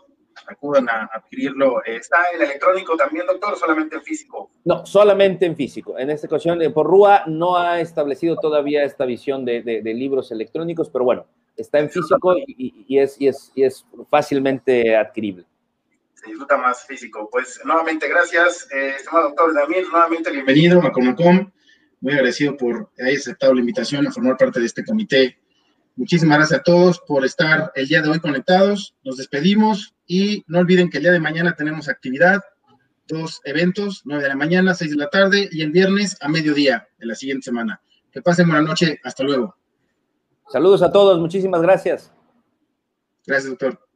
acudan a adquirirlo. ¿Está en electrónico también, doctor, o solamente en físico? No, solamente en físico. En esta ocasión, eh, por Rúa no ha establecido todavía esta visión de, libros electrónicos, pero bueno, está en físico y, es, y, es, y es fácilmente adquirible. Se disfruta más físico. Pues nuevamente, gracias, eh, estimado doctor Damir, nuevamente bienvenido a Macomacom muy agradecido por haber aceptado la invitación a formar parte de este comité. Muchísimas gracias a todos por estar el día de hoy conectados. Nos despedimos y no olviden que el día de mañana tenemos actividad, dos eventos, 9 de la mañana, 6 de la tarde y el viernes a mediodía de la siguiente semana. Que pasen buena noche. Hasta luego. Saludos a todos. Muchísimas gracias. Gracias, doctor.